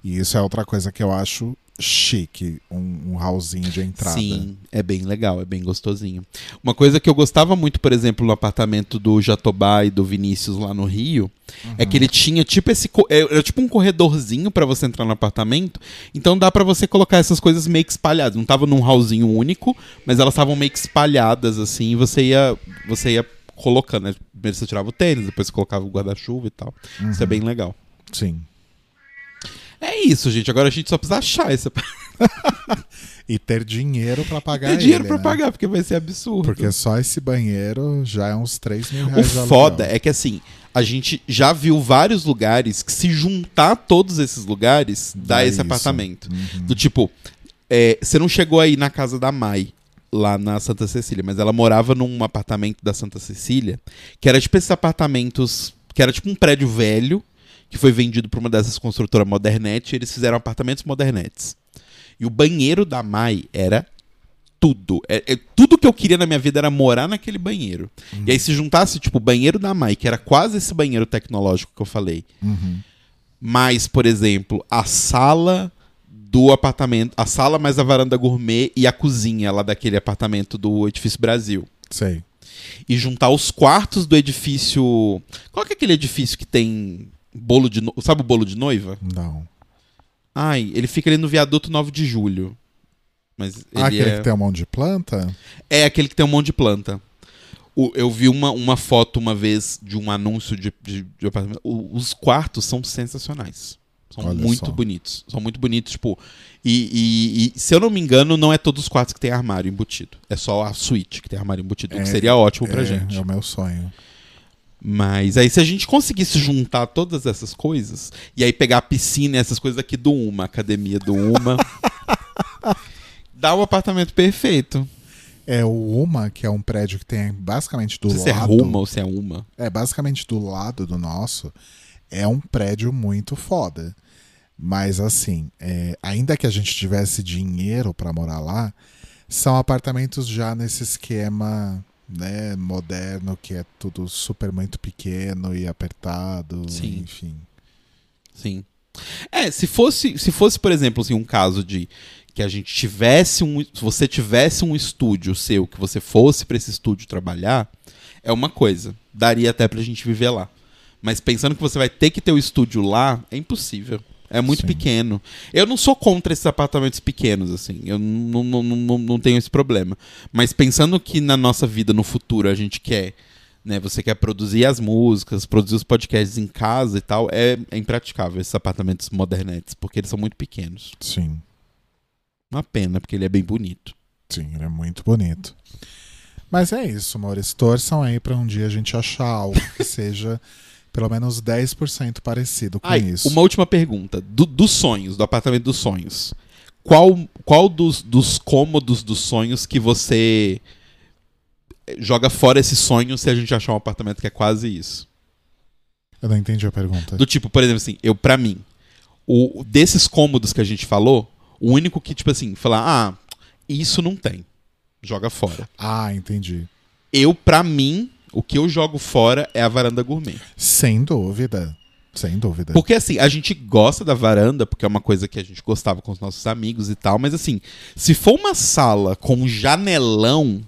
E isso é outra coisa que eu acho chique, um, um hallzinho de entrada. Sim, é bem legal, é bem gostosinho. Uma coisa que eu gostava muito, por exemplo, no apartamento do Jatobá e do Vinícius lá no Rio, é que ele tinha tipo esse é- era tipo um corredorzinho pra você entrar no apartamento, então dá pra você colocar essas coisas meio que espalhadas. Não tava num hallzinho único, mas elas estavam meio que espalhadas assim, e você ia você ia colocando, né? Primeiro você tirava o tênis, depois você colocava o guarda-chuva e tal. Isso é bem legal. Sim. É isso, gente. Agora a gente só precisa achar esse E ter dinheiro pra pagar Ter dinheiro pra né? pagar, porque vai ser absurdo. Porque só esse banheiro já é uns 3 mil O reais de foda é que assim, a gente já viu vários lugares que se juntar todos esses lugares, dá, Dá esse isso. apartamento. Uhum. Do tipo, é, você não chegou aí na casa da Mai, lá na Santa Cecília, mas ela morava num apartamento da Santa Cecília, que era tipo esses apartamentos, que era tipo um prédio velho, que foi vendido pra uma dessas construtoras Modernete, e eles fizeram apartamentos Modernetes. E o banheiro da Mai era tudo. É, é- tudo que eu queria na minha vida era morar naquele banheiro. E aí se juntasse, tipo, o banheiro da Mai, que era quase esse banheiro tecnológico que eu falei, Uhum. mais, por exemplo, a sala do apartamento, a sala mais a varanda gourmet e a cozinha lá daquele apartamento do Edifício Brasil. Sei. E juntar os quartos do edifício. Qual que é aquele edifício que tem bolo de. no- Sabe o bolo de noiva? Não. Ai, ele fica ali no viaduto 9 de julho. Mas Ah, aquele é... que tem um monte de planta? É aquele que tem um monte de planta. O- eu vi uma, uma foto uma vez de um anúncio de, de, de apartamento. O- os quartos são sensacionais. São Olha muito só. bonitos. São muito bonitos, tipo. E, e- e, se eu não me engano, não é todos os quartos que tem armário embutido. É só a suíte que tem armário embutido, o que É, seria ótimo pra é, gente. É o meu sonho. Mas aí, se a gente conseguisse juntar todas essas coisas, e aí pegar a piscina e essas coisas aqui do Uma, a academia do Uma, dá o apartamento perfeito. É o Uma, que é um prédio que tem basicamente do Não sei se é lado. Ruma ou se é Uma. É, basicamente do lado do nosso, é um prédio muito foda. Mas assim, é, ainda que a gente tivesse dinheiro pra morar lá, são apartamentos já nesse esquema né, moderno, que é tudo super muito pequeno e apertado, Sim. enfim. Sim. É, se fosse, se fosse, por exemplo, assim, um caso de que a gente tivesse um, se você tivesse um estúdio seu, que você fosse pra esse estúdio trabalhar, é uma coisa. Daria até pra gente viver lá. Mas pensando que você vai ter que ter o estúdio lá, é impossível. É muito Sim. pequeno. Eu não sou contra esses apartamentos pequenos, assim. Eu não, não, não, não, tenho esse problema. Mas pensando que na nossa vida, no futuro, a gente quer. Né, você quer produzir as músicas, produzir os podcasts em casa e tal, é, é impraticável esses apartamentos modernetes, porque eles são muito pequenos. Sim, Uma pena, porque ele é bem bonito. sim, ele é muito bonito. Mas é isso, amores. Torçam aí pra um dia a gente achar algo que seja pelo menos 10% parecido com Ai, isso. uma última pergunta. Do- dos sonhos, do apartamento dos sonhos. Qual, qual dos, dos cômodos dos sonhos que você joga fora esse sonho se a gente achar um apartamento que é quase isso? Eu não entendi a pergunta. Do tipo, por exemplo, assim, eu, pra mim, o, o- desses cômodos que a gente falou, o único que, tipo assim, falar, ah, isso não tem. Joga fora. Ah, entendi. Eu, pra mim, o que eu jogo fora é a varanda gourmet. Sem dúvida. Sem dúvida. Porque assim, a gente gosta da varanda, porque é uma coisa que a gente gostava com os nossos amigos e tal, mas assim, se for uma sala com janelão,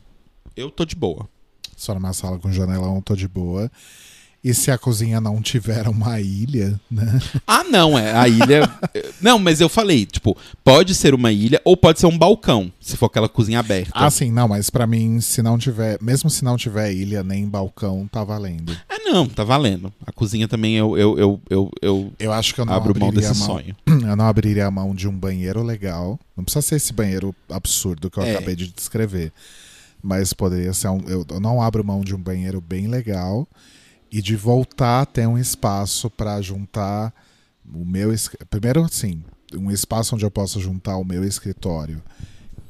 eu tô de boa. Só numa sala com janelão, eu tô de boa. E se a cozinha não tiver uma ilha, né? Ah, não, é a ilha. não, mas eu falei, tipo, pode ser uma ilha ou pode ser um balcão, se for aquela cozinha aberta. Ah, sim, não, mas pra mim, se não tiver, mesmo se não tiver ilha nem balcão, tá valendo. Ah, não, tá valendo. A cozinha também eu, eu, eu, eu, eu Eu acho que eu não abro mão desse a mão. sonho. Eu não abriria a mão de um banheiro legal. Não precisa ser esse banheiro absurdo que eu É. acabei de descrever. Mas poderia ser um. Eu não abro mão de um banheiro bem legal e de voltar a ter um espaço pra juntar o meu. Primeiro, assim, um espaço onde eu possa juntar o meu escritório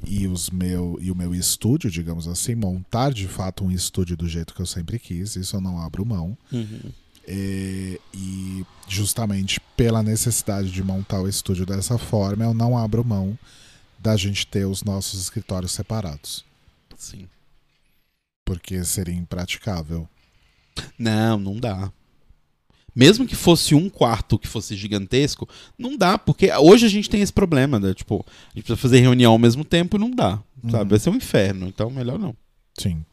e, os meu, e o meu estúdio, digamos assim, montar de fato um estúdio do jeito que eu sempre quis. Isso eu não abro mão. Uhum. E, e justamente pela necessidade de montar o estúdio dessa forma, eu não abro mão da gente ter os nossos escritórios separados. Sim. Porque seria impraticável. Não, não dá. Mesmo que fosse um quarto que fosse gigantesco, não dá, porque hoje a gente tem esse problema, né? Tipo, a gente precisa fazer reunião ao mesmo tempo e não dá. Uhum. Sabe? Vai ser um inferno, então melhor não. Sim.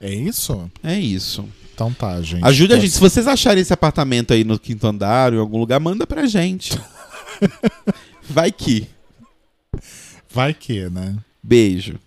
É isso? É isso. Então tá, gente. Ajude a gente. Se vocês acharem esse apartamento aí no quinto andar ou em algum lugar, manda pra gente. Vai que. Vai que, né? Beijo.